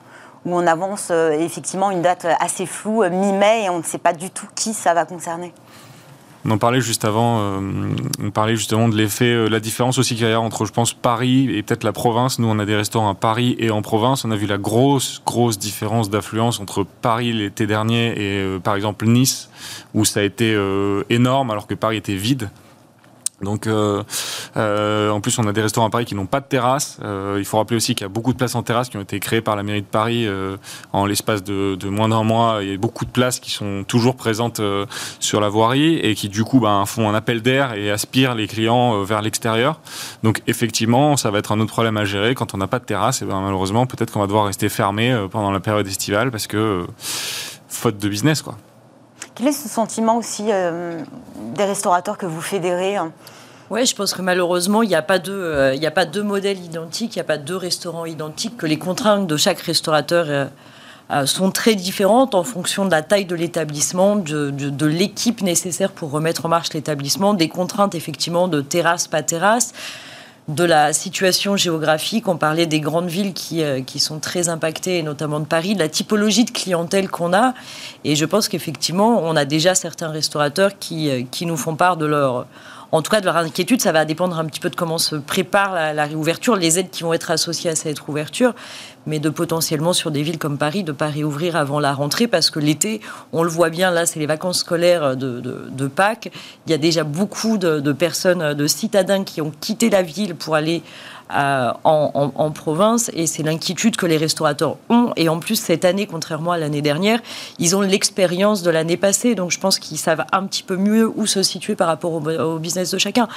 Où on avance euh, effectivement une date assez floue, mi-mai, et on ne sait pas du tout qui ça va concerner on en parlait juste avant, euh, on parlait justement de l'effet, euh, la différence aussi qu'il y a entre, je pense, Paris et peut-être la province. Nous, on a des restaurants à Paris et en province. On a vu la grosse, grosse différence d'affluence entre Paris l'été dernier et, euh, par exemple, Nice, où ça a été énorme alors que Paris était vide. Donc, euh, en plus, on a des restaurants à Paris qui n'ont pas de terrasse. Euh, il faut rappeler aussi qu'il y a beaucoup de places en terrasse qui ont été créées par la mairie de Paris euh, en l'espace de, moins d'un mois. Il y a beaucoup de places qui sont toujours présentes sur la voirie et qui, du coup, ben, font un appel d'air et aspirent les clients vers l'extérieur. Donc, effectivement, ça va être un autre problème à gérer quand on n'a pas de terrasse. Et ben, malheureusement, peut-être qu'on va devoir rester fermé pendant la période estivale parce que faute de business, quoi. Quel est ce sentiment aussi des restaurateurs que vous fédérez hein? Oui, je pense que malheureusement, il n'y a, pas deux, euh, a pas deux modèles identiques, il n'y a pas deux restaurants identiques, que les contraintes de chaque restaurateur euh, euh, sont très différentes en fonction de la taille de l'établissement, de, l'équipe nécessaire pour remettre en marche l'établissement, des contraintes effectivement de terrasse, pas terrasse de la situation géographique. On parlait des grandes villes qui, euh, qui sont très impactées, et notamment de Paris, de la typologie de clientèle qu'on a. Et je pense qu'effectivement, on a déjà certains restaurateurs qui, qui nous font part de leur en tout cas de leur inquiétude. Ça va dépendre un petit peu de comment se prépare la, la réouverture, les aides qui vont être associées à cette ouverture, mais de potentiellement sur des villes comme Paris, de ne pas réouvrir avant la rentrée, parce que l'été, on le voit bien, là, c'est les vacances scolaires de, de, Pâques. Il y a déjà beaucoup de, personnes, de citadins qui ont quitté la ville pour aller euh, en, province, et c'est l'inquiétude que les restaurateurs ont. Et en plus, cette année, contrairement à l'année dernière, ils ont l'expérience de l'année passée, donc je pense qu'ils savent un petit peu mieux où se situer par rapport au, business de chacun.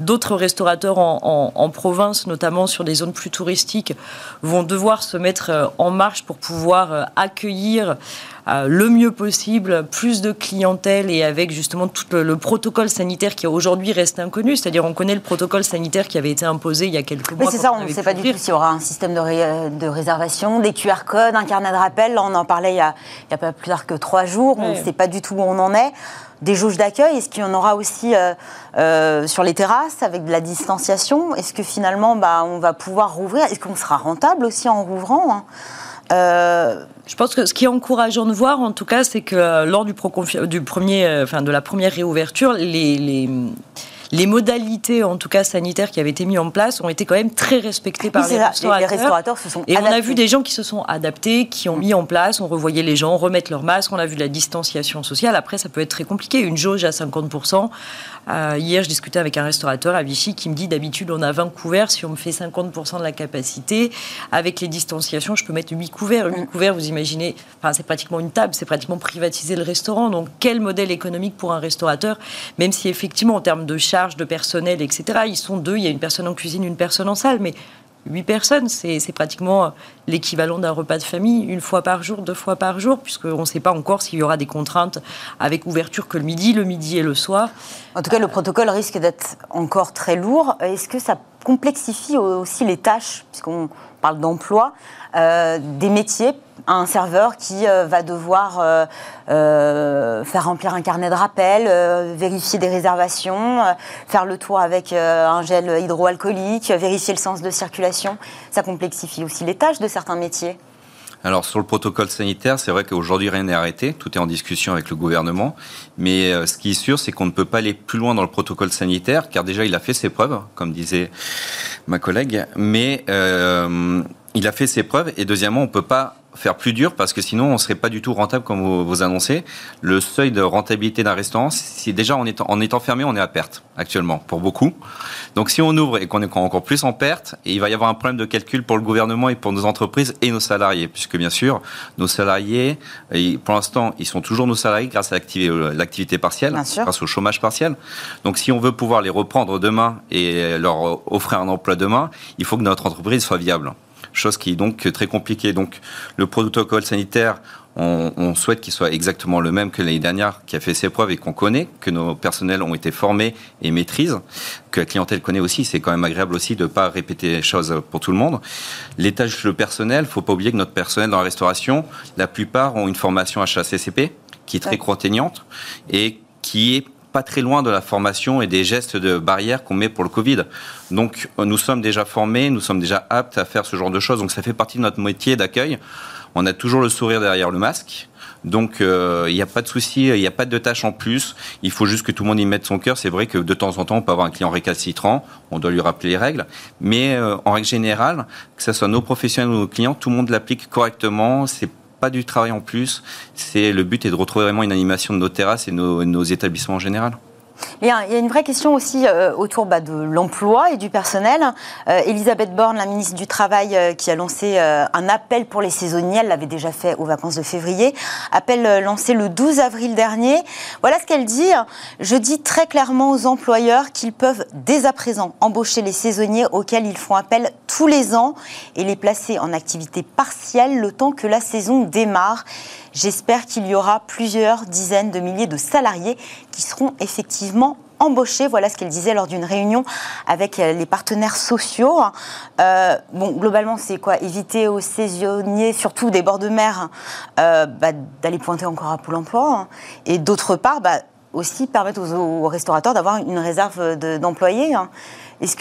D'autres restaurateurs en, province, notamment sur des zones plus touristiques, vont devoir se mettre euh, en marche pour pouvoir euh, accueillir le mieux possible, plus de clientèle et avec justement tout le, le protocole sanitaire qui aujourd'hui reste inconnu. C'est-à-dire, on connaît le protocole sanitaire qui avait été imposé il y a quelques mois. Oui, c'est ça, on ne sait pas du tout s'il y aura un système de, ré, de, réservation, des QR codes, un carnet de rappel. Là, on en parlait il y a, pas plus tard que trois jours. On ne sait pas du tout où on en est des jauges d'accueil Est-ce qu'il y en aura aussi euh, euh, sur les terrasses avec de la distanciation? Est-ce que finalement, bah, on va pouvoir rouvrir? Est-ce qu'on sera rentable aussi en rouvrant hein? Euh... Je pense que ce qui est encourageant de voir, en tout cas, c'est que euh, lors du, du premier, euh, enfin, de la première réouverture, les, les les modalités, en tout cas sanitaires, qui avaient été mises en place ont été quand même très respectées par oui, les, restaurateurs. les restaurateurs. se sont Et adaptés. on a vu des gens qui se sont adaptés, qui ont mis en place, on revoyait les gens remettre leur masque, on a vu de la distanciation sociale. Après, ça peut être très compliqué. Une jauge à 50%. Euh, hier, je discutais avec un restaurateur à Vichy qui me dit d'habitude, on a 20 couverts. Si on me fait 50% de la capacité, avec les distanciations, je peux mettre 8 couverts. 8 couverts, vous imaginez, enfin, c'est pratiquement une table, c'est pratiquement privatiser le restaurant. Donc, quel modèle économique pour un restaurateur, même si effectivement, en termes de charges, de personnel, etc., ils sont deux. Il y a une personne en cuisine, une personne en salle, mais 8 personnes, c'est pratiquement l'équivalent d'un repas de famille, une fois par jour, deux fois par jour, puisqu'on ne sait pas encore s'il y aura des contraintes avec ouverture que le midi, le midi et le soir. En tout cas, le protocole risque d'être encore très lourd. Est-ce que ça complexifie aussi les tâches, puisqu'on parle d'emploi, euh, des métiers un serveur qui euh, va devoir euh, faire remplir un carnet de rappel, vérifier des réservations, faire le tour avec un gel hydroalcoolique, vérifier le sens de circulation. Ça complexifie aussi les tâches de certains métiers. Alors sur le protocole sanitaire, c'est vrai qu'aujourd'hui rien n'est arrêté, tout est en discussion avec le gouvernement, mais euh, ce qui est sûr, c'est qu'on ne peut pas aller plus loin dans le protocole sanitaire, car déjà il a fait ses preuves, comme disait ma collègue, mais euh, il a fait ses preuves, et deuxièmement, on ne peut pas faire plus dur parce que sinon on serait pas du tout rentable comme vous, vous annoncez. Le seuil de rentabilité d'un restaurant, si déjà on est en étant fermé, on est à perte actuellement pour beaucoup. Donc si on ouvre et qu'on est encore plus en perte, il va y avoir un problème de calcul pour le gouvernement et pour nos entreprises et nos salariés, puisque bien sûr nos salariés, pour l'instant, ils sont toujours nos salariés grâce à l'activité partielle, grâce au chômage partiel. Donc si on veut pouvoir les reprendre demain et leur offrir un emploi demain, il faut que notre entreprise soit viable chose qui est donc très compliquée. Donc le protocole sanitaire, on, on souhaite qu'il soit exactement le même que l'année dernière, qui a fait ses preuves et qu'on connaît, que nos personnels ont été formés et maîtrisent, que la clientèle connaît aussi. C'est quand même agréable aussi de ne pas répéter les choses pour tout le monde. Les tâches, le personnel, faut pas oublier que notre personnel dans la restauration, la plupart ont une formation HACCP qui est très ouais. contraignante et qui est pas très loin de la formation et des gestes de barrière qu'on met pour le Covid. Donc, nous sommes déjà formés, nous sommes déjà aptes à faire ce genre de choses. Donc, ça fait partie de notre métier d'accueil. On a toujours le sourire derrière le masque. Donc, il euh, n'y a pas de souci, il n'y a pas de tâches en plus. Il faut juste que tout le monde y mette son cœur. C'est vrai que de temps en temps, on peut avoir un client récalcitrant. On doit lui rappeler les règles. Mais euh, en règle générale, que ce soit nos professionnels ou nos clients, tout le monde l'applique correctement. C'est pas du travail en plus. C'est le but est de retrouver vraiment une animation de nos terrasses et nos, nos établissements en général. Il y, a, une vraie question aussi euh, autour bah, de l'emploi et du personnel. Euh, Elisabeth Borne, la ministre du Travail, euh, qui a lancé un appel pour les saisonniers, elle l'avait déjà fait aux vacances de février, appel lancé le 12 avril dernier. Voilà ce qu'elle dit. Je dis très clairement aux employeurs qu'ils peuvent dès à présent embaucher les saisonniers auxquels ils font appel tous les ans et les placer en activité partielle le temps que la saison démarre. J'espère qu'il y aura plusieurs dizaines de milliers de salariés qui seront effectivement embauchés. Voilà ce qu'elle disait lors d'une réunion avec euh, les partenaires sociaux. Euh, bon, globalement, c'est quoi? Éviter aux saisonniers, surtout des bords de mer, euh, bah, d'aller pointer encore à Pôle emploi. Et d'autre part, bah, aussi permettre aux, restaurateurs d'avoir une réserve d'employés. Est-ce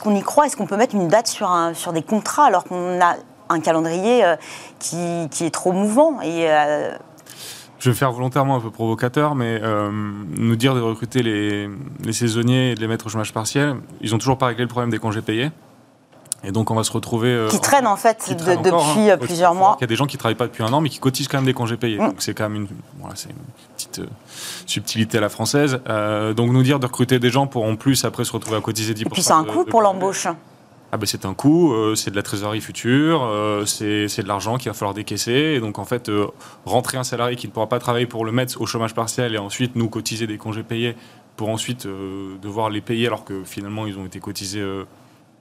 qu'on est y croit? Est-ce qu'on peut mettre une date sur, un, sur des contrats alors qu'on a un calendrier qui, qui, est trop mouvant. Et, je vais faire volontairement un peu provocateur, mais euh, nous dire de recruter les, les, saisonniers et de les mettre au chômage partiel, ils n'ont toujours pas réglé le problème des congés payés. Et donc on va se retrouver... qui traînent en fait depuis hein. plusieurs mois. Il y a des gens qui ne travaillent pas depuis un an, mais qui cotisent quand même des congés payés. Mm. Donc c'est quand même une, voilà, une petite subtilité à la française. donc nous dire de recruter des gens pour en plus après se retrouver à cotiser 10%. Et puis c'est un coût pour l'embauche ah ben c'est un coût, euh, c'est de la trésorerie future, euh, c'est de l'argent qu'il va falloir décaisser. Et donc en fait, euh, rentrer un salarié qui ne pourra pas travailler pour le mettre au chômage partiel et ensuite nous cotiser des congés payés pour ensuite devoir les payer alors que finalement ils ont été cotisés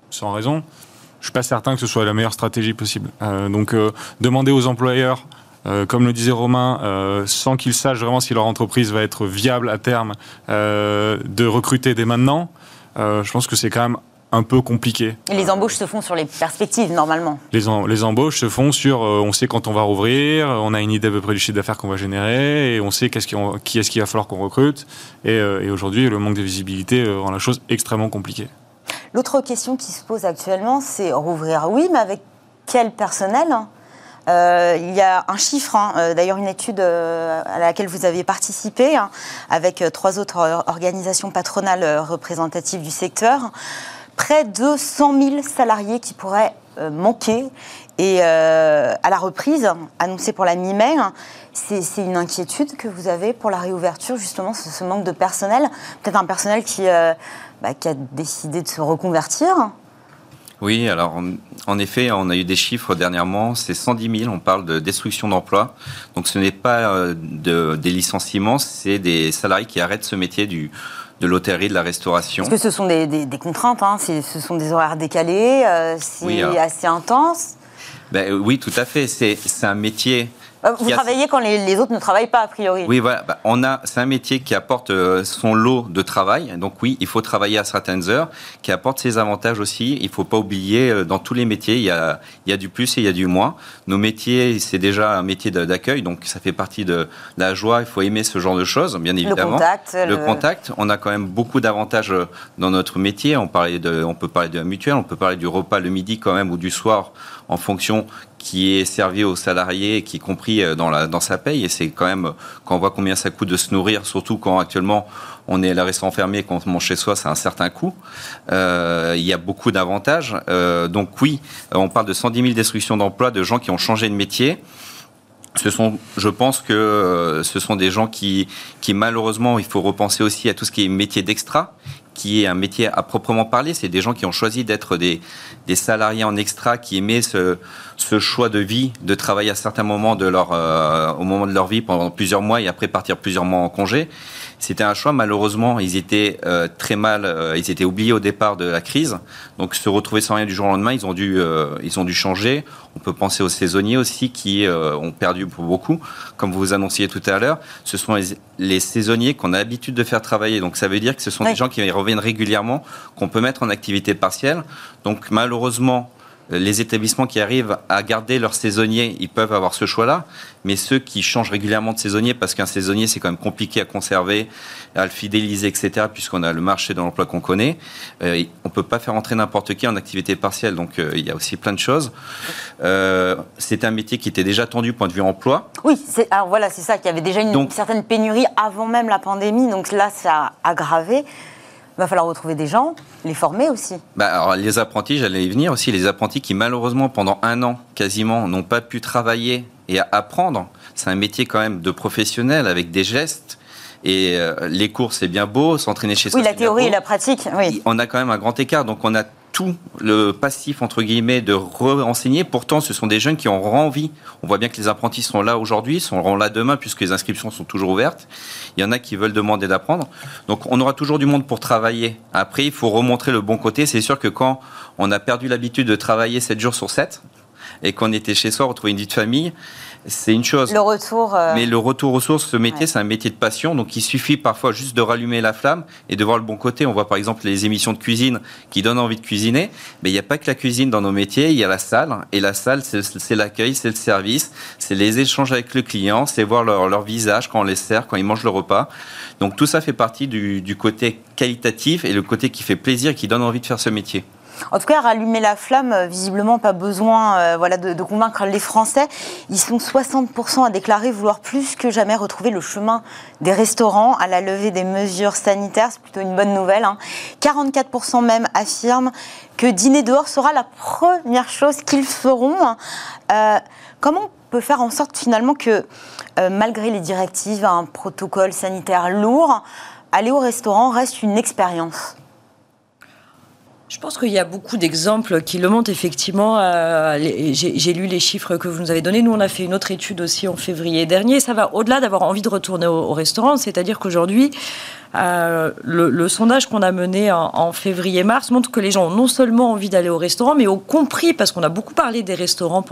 sans raison, je suis pas certain que ce soit la meilleure stratégie possible. donc demander aux employeurs comme le disait Romain, sans qu'ils sachent vraiment si leur entreprise va être viable à terme, de recruter dès maintenant, je pense que c'est quand même un peu compliqué. Et les embauches se font sur les perspectives, normalement Les, les embauches se font sur, euh, on sait quand on va rouvrir, on a une idée à peu près du chiffre d'affaires qu'on va générer, et on sait qu'est-ce qui, est-ce qu'il va falloir qu'on recrute. Et, euh, aujourd'hui, le manque de visibilité euh, rend la chose extrêmement compliquée. L'autre question qui se pose actuellement, c'est rouvrir, oui, mais avec quel personnel il y a un chiffre, hein, d'ailleurs une étude à laquelle vous avez participé, hein, avec trois autres organisations patronales représentatives du secteur près de 100 000 salariés qui pourraient euh, manquer. Et euh, à la reprise, annoncée pour la mi-mai, c'est une inquiétude que vous avez pour la réouverture, justement, ce, manque de personnel. Peut-être un personnel qui, euh, bah, a décidé de se reconvertir oui, alors en effet, on a eu des chiffres dernièrement, c'est 110 000, on parle de destruction d'emplois. Donc ce n'est pas de, des licenciements, c'est des salariés qui arrêtent ce métier du, de l'hôtellerie, de la restauration. Parce que ce sont des, contraintes, hein. ce sont des horaires décalés, euh, c'est assez intense. Ben, oui, tout à fait. C'est un métier vous travaillez quand les, autres ne travaillent pas, a priori. Oui, voilà. Bah, on a, c'est un métier qui apporte euh, son lot de travail. Donc oui, il faut travailler à certaines heures, qui apporte ses avantages aussi. Il ne faut pas oublier, euh, dans tous les métiers, il y, a, il y a du plus et il y a du moins. Nos métiers, c'est déjà un métier d'accueil, donc ça fait partie de la joie. Il faut aimer ce genre de choses, bien évidemment. Le contact. Le, contact. On a quand même beaucoup d'avantages dans notre métier. On, parlait de, on peut parler de la mutuelle, on peut parler du repas le midi quand même ou du soir en fonction qui est servi aux salariés, qui compris euh, dans, la, dans sa paye. Et c'est quand même, quand on voit combien ça coûte de se nourrir, surtout quand actuellement on est la restaurant fermé, quand on mange chez soi, c'est un certain coût. Euh, il y a beaucoup d'avantages. Euh, donc oui, on parle de 110 000 destructions d'emplois, de gens qui ont changé de métier. Ce sont, je pense que ce sont des gens qui, qui malheureusement, il faut repenser aussi à tout ce qui est métier d'extra, qui est un métier à proprement parler. C'est des gens qui ont choisi d'être des, des salariés en extra, qui aimaient ce, ce choix de vie, de travailler à certains moments de leur, euh, au moment de leur vie pendant plusieurs mois et après partir plusieurs mois en congé. C'était un choix. Malheureusement, ils étaient euh, très mal, euh, ils étaient oubliés au départ de la crise. Donc, se retrouver sans rien du jour au lendemain, ils ont dû, ils ont dû changer. On peut penser aux saisonniers aussi qui ont perdu pour beaucoup. Comme vous annonciez tout à l'heure, ce sont les, saisonniers qu'on a l'habitude de faire travailler. Donc, ça veut dire que ce sont des gens qui reviennent régulièrement, qu'on peut mettre en activité partielle. Donc, malheureusement, les établissements qui arrivent à garder leurs saisonniers, ils peuvent avoir ce choix-là. Mais ceux qui changent régulièrement de saisonnier, parce qu'un saisonnier, c'est quand même compliqué à conserver, à le fidéliser, etc., puisqu'on a le marché de l'emploi qu'on connaît, euh, on ne peut pas faire entrer n'importe qui en activité partielle. Donc, euh, il y a aussi plein de choses. Euh, c'est un métier qui était déjà tendu point de vue emploi. Oui, alors voilà, c'est ça, qu'il y avait déjà une, certaine pénurie avant même la pandémie. Donc là, ça a aggravé. Il va falloir retrouver des gens, les former aussi. Bah alors, les apprentis, j'allais y venir aussi, les apprentis qui malheureusement pendant un an quasiment n'ont pas pu travailler et apprendre. C'est un métier quand même de professionnel avec des gestes Et euh, les cours, c'est bien beau, s'entraîner chez soi. Oui, la théorie et la pratique, oui. On a quand même un grand écart, donc on a tout le passif entre guillemets de renseigner. Pourtant, ce sont des jeunes qui ont envie. On voit bien que les apprentis sont là aujourd'hui, seront là demain puisque les inscriptions sont toujours ouvertes. Il y en a qui veulent demander d'apprendre. Donc, on aura toujours du monde pour travailler. Après, il faut remontrer le bon côté. C'est sûr que quand on a perdu l'habitude de travailler 7 jours sur 7 et qu'on était chez soi, retrouver une vie de famille, c'est une chose. Le retour. euh, Mais le retour aux sources, ce métier, Ouais. c'est un métier de passion. Donc, il suffit parfois juste de rallumer la flamme et de voir le bon côté. On voit par exemple les émissions de cuisine qui donnent envie de cuisiner. Mais il n'y a pas que la cuisine dans nos métiers. Il y a la salle. Et la salle, c'est l'accueil, c'est le service, c'est les échanges avec le client, c'est voir leur, leur visage quand on les sert, quand ils mangent le repas. Donc, tout ça fait partie du, du côté qualitatif et le côté qui fait plaisir et qui donne envie de faire ce métier. En tout cas, rallumer la flamme, euh, visiblement, pas besoin euh, voilà, de, convaincre les Français. Ils sont 60% à déclarer vouloir plus que jamais retrouver le chemin des restaurants à la levée des mesures sanitaires. C'est plutôt une bonne nouvelle. hein. 44% même affirment que dîner dehors sera la première chose qu'ils feront. Euh, comment on peut faire en sorte finalement que, euh, malgré les directives, un protocole sanitaire lourd, aller au restaurant reste une expérience? Je pense qu'il y a beaucoup d'exemples qui le montrent effectivement. euh, J'ai lu les chiffres que vous nous avez donnés. Nous, on a fait une autre étude aussi en février dernier. Ça va au-delà d'avoir envie de retourner au, au restaurant. C'est-à-dire qu'aujourd'hui, euh, le, sondage qu'on a mené en, février-mars montre que les gens ont non seulement envie d'aller au restaurant, mais ont compris, parce qu'on a beaucoup parlé des restaurants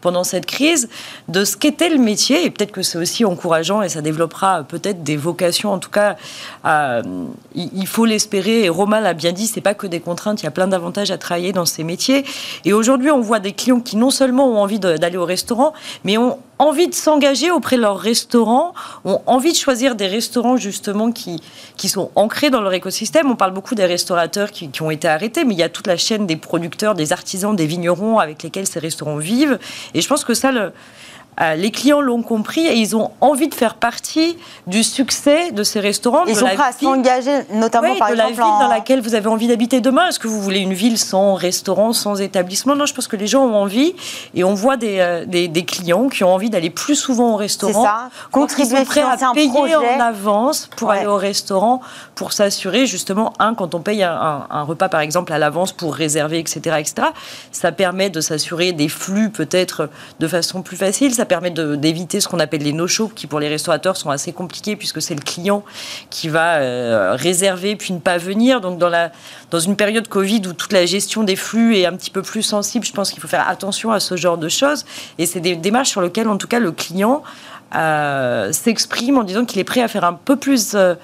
pendant, cette crise, de ce qu'était le métier. Et peut-être que c'est aussi encourageant et ça développera peut-être des vocations. En tout cas, euh, il, il faut l'espérer. Et Romain l'a bien dit, c'est pas que des contraintes. Il y a plein d'avantages à travailler dans ces métiers. Et aujourd'hui, on voit des clients qui non seulement ont envie d'aller au restaurant, mais ont envie de s'engager auprès de leur restaurant, ont envie de choisir des restaurants justement qui, qui sont ancrés dans leur écosystème. On parle beaucoup des restaurateurs qui, qui ont été arrêtés, mais il y a toute la chaîne des producteurs, des artisans, des vignerons avec lesquels ces restaurants vivent. Et je pense que ça, le, les clients l'ont compris et ils ont envie de faire partie du succès de ces restaurants. Ils de sont la prêts à s'engager, notamment oui, par de la exemple ville en- dans laquelle vous avez envie d'habiter demain. Est-ce que vous voulez une ville sans restaurant, sans établissement? Non, je pense que les gens ont envie et on voit des, euh, des, des clients qui ont envie d'aller plus souvent au restaurant. C'est ça. Contribuer, sont prêts à payer projet. en avance pour Ouais. aller au restaurant, pour s'assurer justement, un, quand on paye un, un- un repas par exemple à l'avance pour réserver, etc., etc., ça permet de s'assurer des flux peut-être de façon plus facile, ça permet de- d'éviter ce qu'on appelle les no-shows qui pour les restaurateurs sont assez compliqués puisque c'est le client qui va euh, réserver puis ne pas venir. Donc dans, la, dans une période Covid où toute la gestion des flux est un petit peu plus sensible, je pense qu'il faut faire attention à ce genre de choses. Et c'est des démarches sur lesquelles en tout cas le client euh, s'exprime en disant qu'il est prêt à faire un peu plus euh,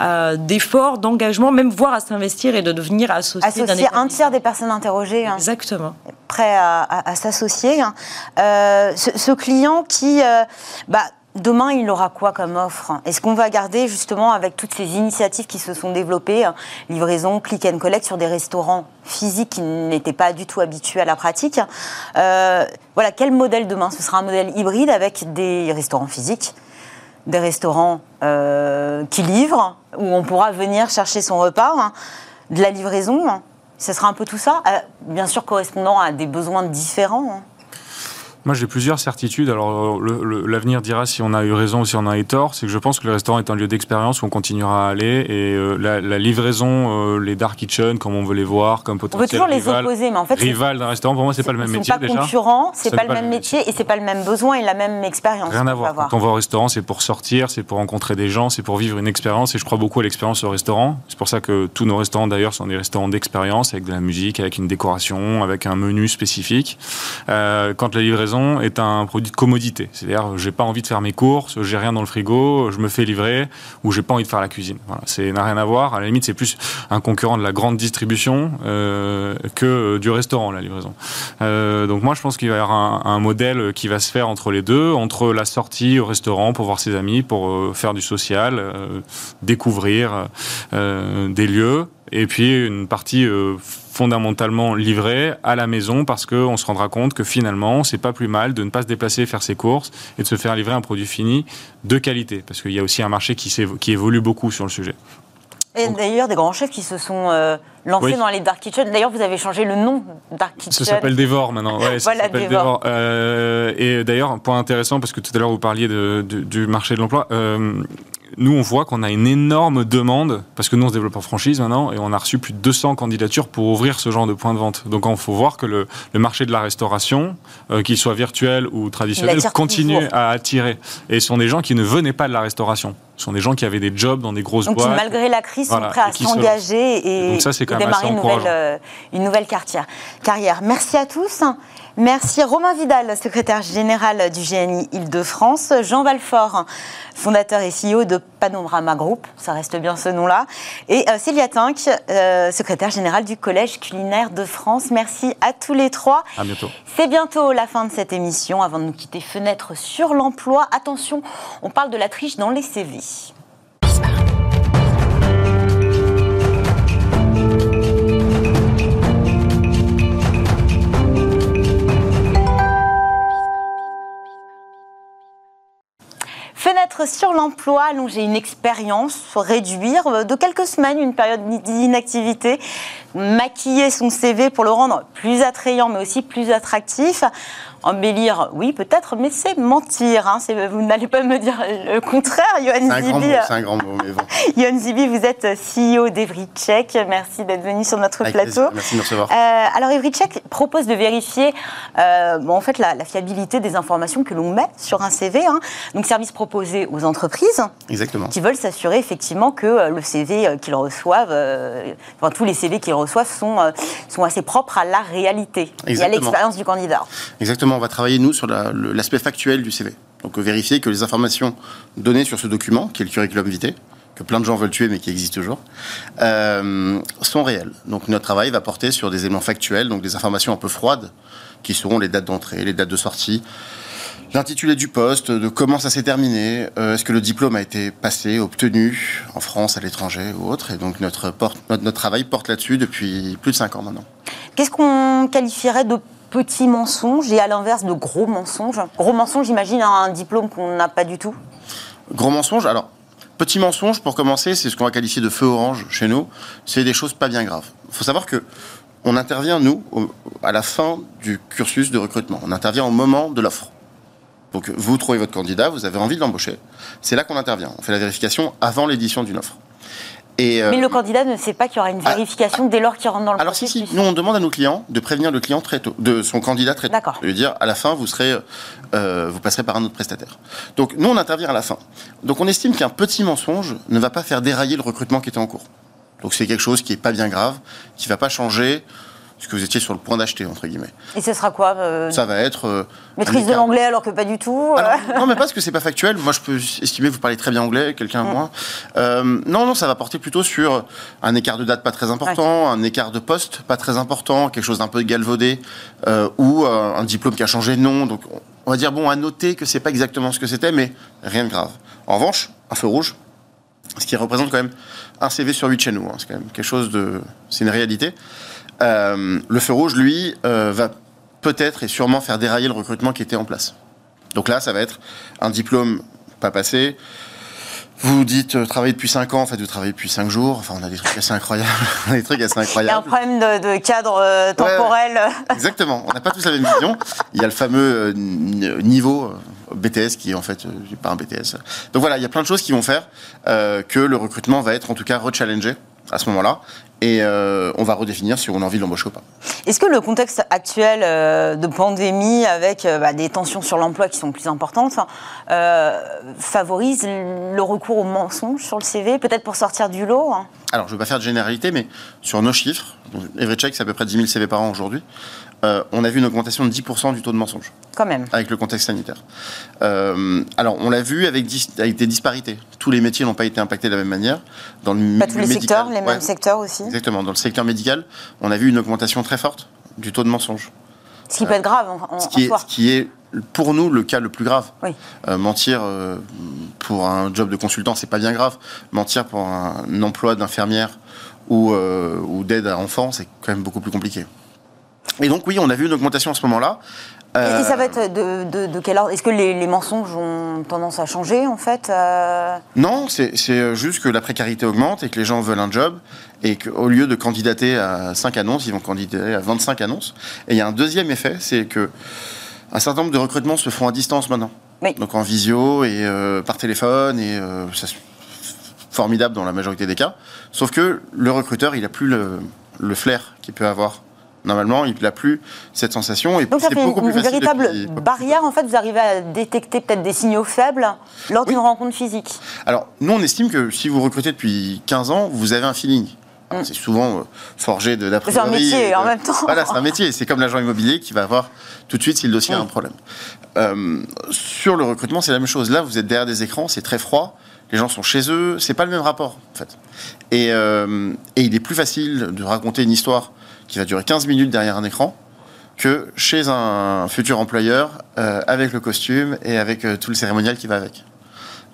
euh, d'efforts, d'engagement, même voire à s'investir et de devenir associé d'un associer un tiers des personnes interrogées hein, Exactement. prêts à, à- à s'associer. hein. Euh, ce, ce client qui, bah, demain, il aura quoi comme offre? Est-ce qu'on va garder justement avec toutes ces initiatives qui se sont développées, hein, livraison, click and collect sur des restaurants physiques qui n'étaient pas du tout habitués à la pratique Euh, Voilà, quel modèle demain? Ce sera un modèle hybride avec des restaurants physiques des restaurants euh, qui livrent, où on pourra venir chercher son repas, hein, de la livraison. hein. Ce sera un peu tout ça, euh, bien sûr correspondant à des besoins différents. Moi, j'ai plusieurs certitudes. Alors, le- l'avenir dira si on a eu raison ou si on a eu tort. C'est que je pense que le restaurant est un lieu d'expérience où on continuera à aller. Et euh, la, la livraison, euh, les dark kitchen, comme on veut les voir, comme On peut potentiel toujours les rival, opposer, mais en fait, c'est- rival d'un restaurant, pour moi, c'est pas le même métier sont pas déjà. concurrents, c'est Ce pas le même métier et c'est pas le même besoin et la même expérience. Rien à voir. Quand on va au restaurant, c'est pour sortir, c'est pour rencontrer des gens, c'est pour vivre une expérience. Et je crois beaucoup à l'expérience au restaurant. C'est pour ça que tous nos restaurants, d'ailleurs, sont des restaurants d'expérience, avec de la musique, avec une décoration, avec un menu spécifique. Euh, quand la livraison est un produit de commodité, c'est-à-dire, j'ai pas envie de faire mes courses, j'ai rien dans le frigo, je me fais livrer, ou j'ai pas envie de faire la cuisine. Voilà, c'est n'a rien à voir. À la limite, c'est plus un concurrent de la grande distribution euh, que du restaurant, la livraison. Euh, donc moi, je pense qu'il va y avoir un, modèle qui va se faire entre les deux, entre la sortie au restaurant pour voir ses amis, pour euh, faire du social, euh, découvrir euh, des lieux, et puis une partie euh, fondamentalement livrée à la maison parce qu'on se rendra compte que finalement, c'est pas plus mal de ne pas se déplacer faire ses courses et de se faire livrer un produit fini de qualité, parce qu'il y a aussi un marché qui, évolue beaucoup sur le sujet. Et d'ailleurs, des grands chefs qui se sont euh, lancé Oui. dans les Dark Kitchen. D'ailleurs, vous avez changé le nom Dark Kitchen. Ça s'appelle Dévore maintenant. Ouais, ça Voilà. Dévore. Euh, et d'ailleurs, un point intéressant, parce que tout à l'heure vous parliez de- du- du marché de l'emploi. euh, nous, on voit qu'on a une énorme demande, parce que nous, on se développe en franchise maintenant, et on a reçu plus de 200 candidatures pour ouvrir ce genre de point de vente. Donc, il faut voir que le, le marché de la restauration, euh, qu'il soit virtuel ou traditionnel, continue à attirer. Et ce sont des gens qui ne venaient pas de la restauration. Ce sont des gens qui avaient des jobs dans des grosses Donc, qui, boîtes. malgré la crise, sont Voilà, prêts à qui se s'engager et, Et donc ça, c'est quand démarrer une nouvelle, euh, une nouvelle carrière. carrière. Merci à tous. Merci Romain Vidal, secrétaire général du GNI Île-de-France, Jean Valfort, fondateur et CEO de Panorama Group, ça reste bien ce nom-là, et euh, Célia Tinck, euh, secrétaire générale du Collège culinaire de France. Merci à tous les trois. À bientôt. C'est bientôt la fin de cette émission. Avant de nous quitter, fenêtre sur l'emploi. Attention, on parle de la triche dans les CV. Sur l'emploi, allonger une expérience, réduire euh, de quelques semaines une période d'inactivité, maquiller son CV pour le rendre plus attrayant mais aussi plus attractif. Embellir, oui, peut-être, mais c'est mentir. hein. Vous n'allez pas me dire le contraire, Johan Zibi. c'est un grand mot, mais bon. <laughs> Johan Zibi, vous êtes CEO d'Evrycheck. Merci d'être venu sur notre Avec plateau. plaisir. Merci de me recevoir. Euh, alors, Everycheck propose de vérifier euh, bon, en fait, la, la fiabilité des informations que l'on met sur un CV. hein. Donc, service proposé aux entreprises Exactement. qui veulent s'assurer effectivement que euh, le CV euh, qu'ils reçoivent, euh, enfin, tous les CV qu'ils reçoivent sont, euh, sont assez propres à la réalité et à Exactement. l'expérience du candidat. Exactement, on va travailler, nous, sur la- l'aspect factuel du CV. Donc, vérifier que les informations données sur ce document, qui est le curriculum vitae, que plein de gens veulent tuer, mais qui existe toujours, euh, sont réelles. Donc, notre travail va porter sur des éléments factuels, donc des informations un peu froides, qui seront les dates d'entrée, les dates de sortie, l'intitulé du poste, de comment ça s'est terminé, euh, est-ce que le diplôme a été passé, obtenu en France, à l'étranger ou autre. Et donc, notre, porte- notre, notre travail porte là-dessus depuis plus de 5 ans maintenant. Qu'est-ce qu'on qualifierait de petits mensonges et à l'inverse de gros mensonges Gros mensonges, j'imagine, un diplôme qu'on n'a pas du tout? Gros mensonge, alors, petit mensonge pour commencer, c'est ce qu'on va qualifier de feu orange chez nous. C'est des choses pas bien graves. Il faut savoir que on intervient, nous, au- à la fin du cursus de recrutement. On intervient au moment de l'offre. Donc, vous trouvez votre candidat, vous avez envie de l'embaucher. C'est là qu'on intervient. On fait la vérification avant l'édition d'une offre. Et, euh, Mais le candidat ne sait pas qu'il y aura une Ah, vérification dès lors qu'il rentre dans le alors si, processus. si, nous on demande à nos clients de prévenir le client très tôt, de son candidat très tôt. D'accord. De lui dire à la fin vous serez, euh, vous passerez par un autre prestataire. Donc nous on intervient à la fin. Donc on estime qu'un petit mensonge ne va pas faire dérailler le recrutement qui était en cours. Donc c'est quelque chose qui est pas bien grave, qui va pas changer ce que vous étiez sur le point d'acheter entre guillemets. Et ce sera quoi euh, Ça va être euh, Maîtrise de l'anglais alors que pas du tout euh, alors, non, mais parce que c'est pas factuel. Moi, je peux estimer que vous parlez très bien anglais, quelqu'un moins. Euh, non, non, ça va porter plutôt sur un écart de date pas très important, un écart de poste pas très important, quelque chose d'un peu galvaudé, ou un diplôme qui a changé de nom. Donc, on va dire, bon, à noter que c'est pas exactement ce que c'était, mais rien de grave. En revanche, un feu rouge, ce qui représente quand même un CV sur 8 chez nous. hein. C'est quand même quelque chose de. C'est une réalité. Euh, le feu rouge, lui, euh, va peut-être et sûrement faire dérailler le recrutement qui était en place. Donc là, ça va être un diplôme pas passé. Vous dites euh, travailler depuis 5 ans, en fait, vous travaillez depuis 5 jours. Enfin, on a des trucs assez incroyables. <laughs> on a des trucs assez Il y a un incroyables. problème de, de cadre euh, temporel. <laughs> Exactement. On n'a pas tous la même vision. Il y a le fameux euh, niveau BTS qui est en fait pas un BTS. Donc voilà, il y a plein de choses qui vont faire que le recrutement va être en tout cas rechallengé à ce moment-là. Et euh, on va redéfinir si on a envie de l'embaucher ou pas. Est-ce que le contexte actuel euh, de pandémie, avec euh, bah, des tensions sur l'emploi qui sont plus importantes, favorise le recours au mensonge sur le CV, peut-être pour sortir du lot hein? Alors, je ne vais pas faire de généralité, mais sur nos chiffres, donc EveryCheck, c'est à peu près 10 000 CV par an aujourd'hui, euh, on a vu une augmentation de 10% du taux de mensonge Quand même. avec le contexte sanitaire. Euh, alors, on l'a vu avec, dis- avec des disparités. Tous les métiers n'ont pas été impactés de la même manière. Dans le Pas tous les médical- secteurs, les ouais, mêmes secteurs aussi. Exactement. Dans le secteur médical, on a vu une augmentation très forte du taux de mensonge. Ce qui peut être grave en, en- Ce en qui, est, soi. ce qui est, pour nous, le cas le plus grave. Oui. Euh, mentir euh, pour un job de consultant, c'est pas bien grave. Mentir pour un emploi d'infirmière ou, euh, ou d'aide à enfants, c'est quand même beaucoup plus compliqué. Et donc oui, on a vu une augmentation à ce moment-là. Et ça va être de, de, de quel ordre? Est-ce que les, les, mensonges ont tendance à changer en fait euh... Non, c'est juste que la précarité augmente et que les gens veulent un job et qu'au lieu de candidater à 5 annonces, ils vont candidater à 25 annonces. Et il y a un deuxième effet, c'est que un certain nombre de recrutements se font à distance maintenant. Oui. Donc en visio et euh, par téléphone et euh, c'est formidable dans la majorité des cas. Sauf que le recruteur, il a plus le, le flair qu'il peut avoir normalement, il n'a plus cette sensation. Et Donc ça fait beaucoup une, plus une véritable barrière. En fait, vous arrivez à détecter peut-être des signaux faibles lors d'une rencontre physique. Alors, nous, on estime que si vous recrutez depuis 15 ans, vous avez un feeling. Mm. C'est souvent euh, forgé de d'après C'est un métier en même temps. Voilà, c'est un métier. C'est comme l'agent immobilier qui va voir tout de suite si le dossier a un problème. Euh, sur le recrutement, c'est la même chose. Là, vous êtes derrière des écrans, c'est très froid. Les gens sont chez eux. C'est pas le même rapport, en fait. Et, euh, et il est plus facile de raconter une histoire qui va durer 15 minutes derrière un écran que chez un futur employeur euh, avec le costume et avec euh, tout le cérémonial qui va avec.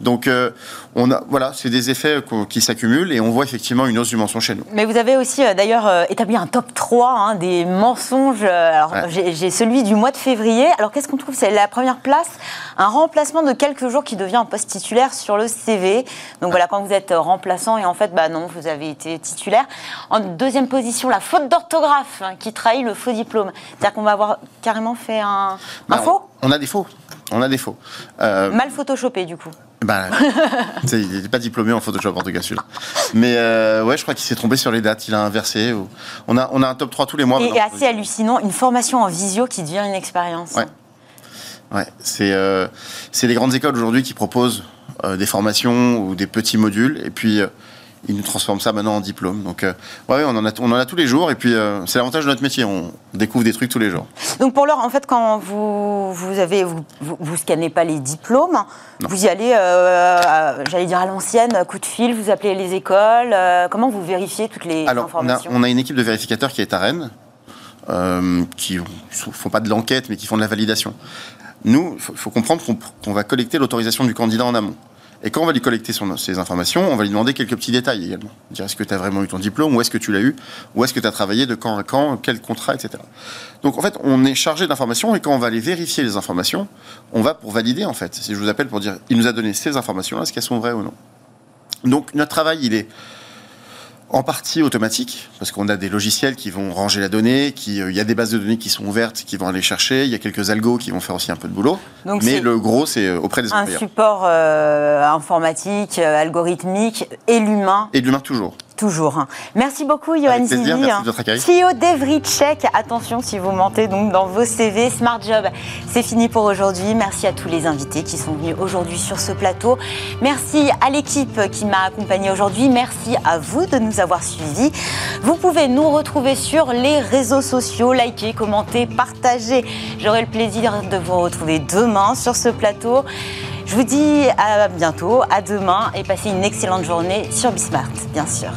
Donc, euh, on a, voilà, c'est des effets qui s'accumulent et on voit effectivement une hausse du mensonge chez nous. Mais vous avez aussi euh, d'ailleurs euh, établi un top 3 hein, des mensonges. Alors Ouais. j'ai celui du mois de février. Alors qu'est-ce qu'on trouve? C'est la première place, un remplacement de quelques jours qui devient un poste titulaire sur le CV. Donc voilà, quand vous êtes remplaçant et en fait, bah non, vous avez été titulaire. En deuxième position, la faute d'orthographe hein, qui trahit le faux diplôme. C'est-à-dire qu'on va avoir carrément fait un, un Bah, faux, on, on a des faux. On a des faux. Mal photoshopé du coup. Bah, <laughs> il n'était pas diplômé en Photoshop en tout cas celui-là. Mais euh, ouais, je crois qu'il s'est trompé sur les dates. Il a inversé. ou- On, a, on a un top 3 tous les mois. Et, assez hallucinant, une formation en visio qui devient une expérience. Ouais. Ouais, c'est euh, les grandes écoles aujourd'hui qui proposent euh, des formations ou des petits modules et puis euh, ils nous transforment ça maintenant en diplôme. Donc euh, ouais, on en a on en a tous les jours et puis euh, c'est l'avantage de notre métier, on découvre des trucs tous les jours. Donc pour l'heure, en fait, quand vous, vous avez vous, vous, vous scannez pas les diplômes, vous y allez, euh, j'allais dire à l'ancienne, coup de fil, vous appelez les écoles. comment vous vérifiez toutes les Alors on a, informations on a une équipe de vérificateurs qui est à Rennes, qui ne font pas de l'enquête mais qui font de la validation. Nous, il faut, comprendre qu'on qu'on va collecter l'autorisation du candidat en amont. Et quand on va lui collecter ces informations, on va lui demander quelques petits détails également. Dire est-ce que tu as vraiment eu ton diplôme, où est-ce que tu l'as eu, où est-ce que tu as travaillé, de quand à quand, quel contrat, etc. Donc en fait, on est chargé d'informations et quand on va aller vérifier les informations, on va pour valider en fait. Si je vous appelle pour dire il nous a donné ces informations-là, est-ce qu'elles sont vraies ou non Donc notre travail, il est en partie automatique, parce qu'on a des logiciels qui vont ranger la donnée, qui, euh, il y a des bases de données qui sont ouvertes, qui vont aller chercher, il y a quelques algos qui vont faire aussi un peu de boulot, Donc mais le gros, c'est euh, auprès des un employeurs. support euh, informatique, algorithmique et l'humain Et l'humain toujours. Toujours. hein. Merci beaucoup, Johan Zivi. CEO d'Evrycheck. Attention si vous mentez donc dans vos CV. Smart Job, c'est fini pour aujourd'hui. Merci à tous les invités qui sont venus aujourd'hui sur ce plateau. Merci à l'équipe qui m'a accompagné aujourd'hui. Merci à vous de nous avoir suivis. Vous pouvez nous retrouver sur les réseaux sociaux, liker, commenter, partager. J'aurai le plaisir de vous retrouver demain sur ce plateau. Je vous dis à bientôt, à demain et passez une excellente journée sur Bismart, bien sûr.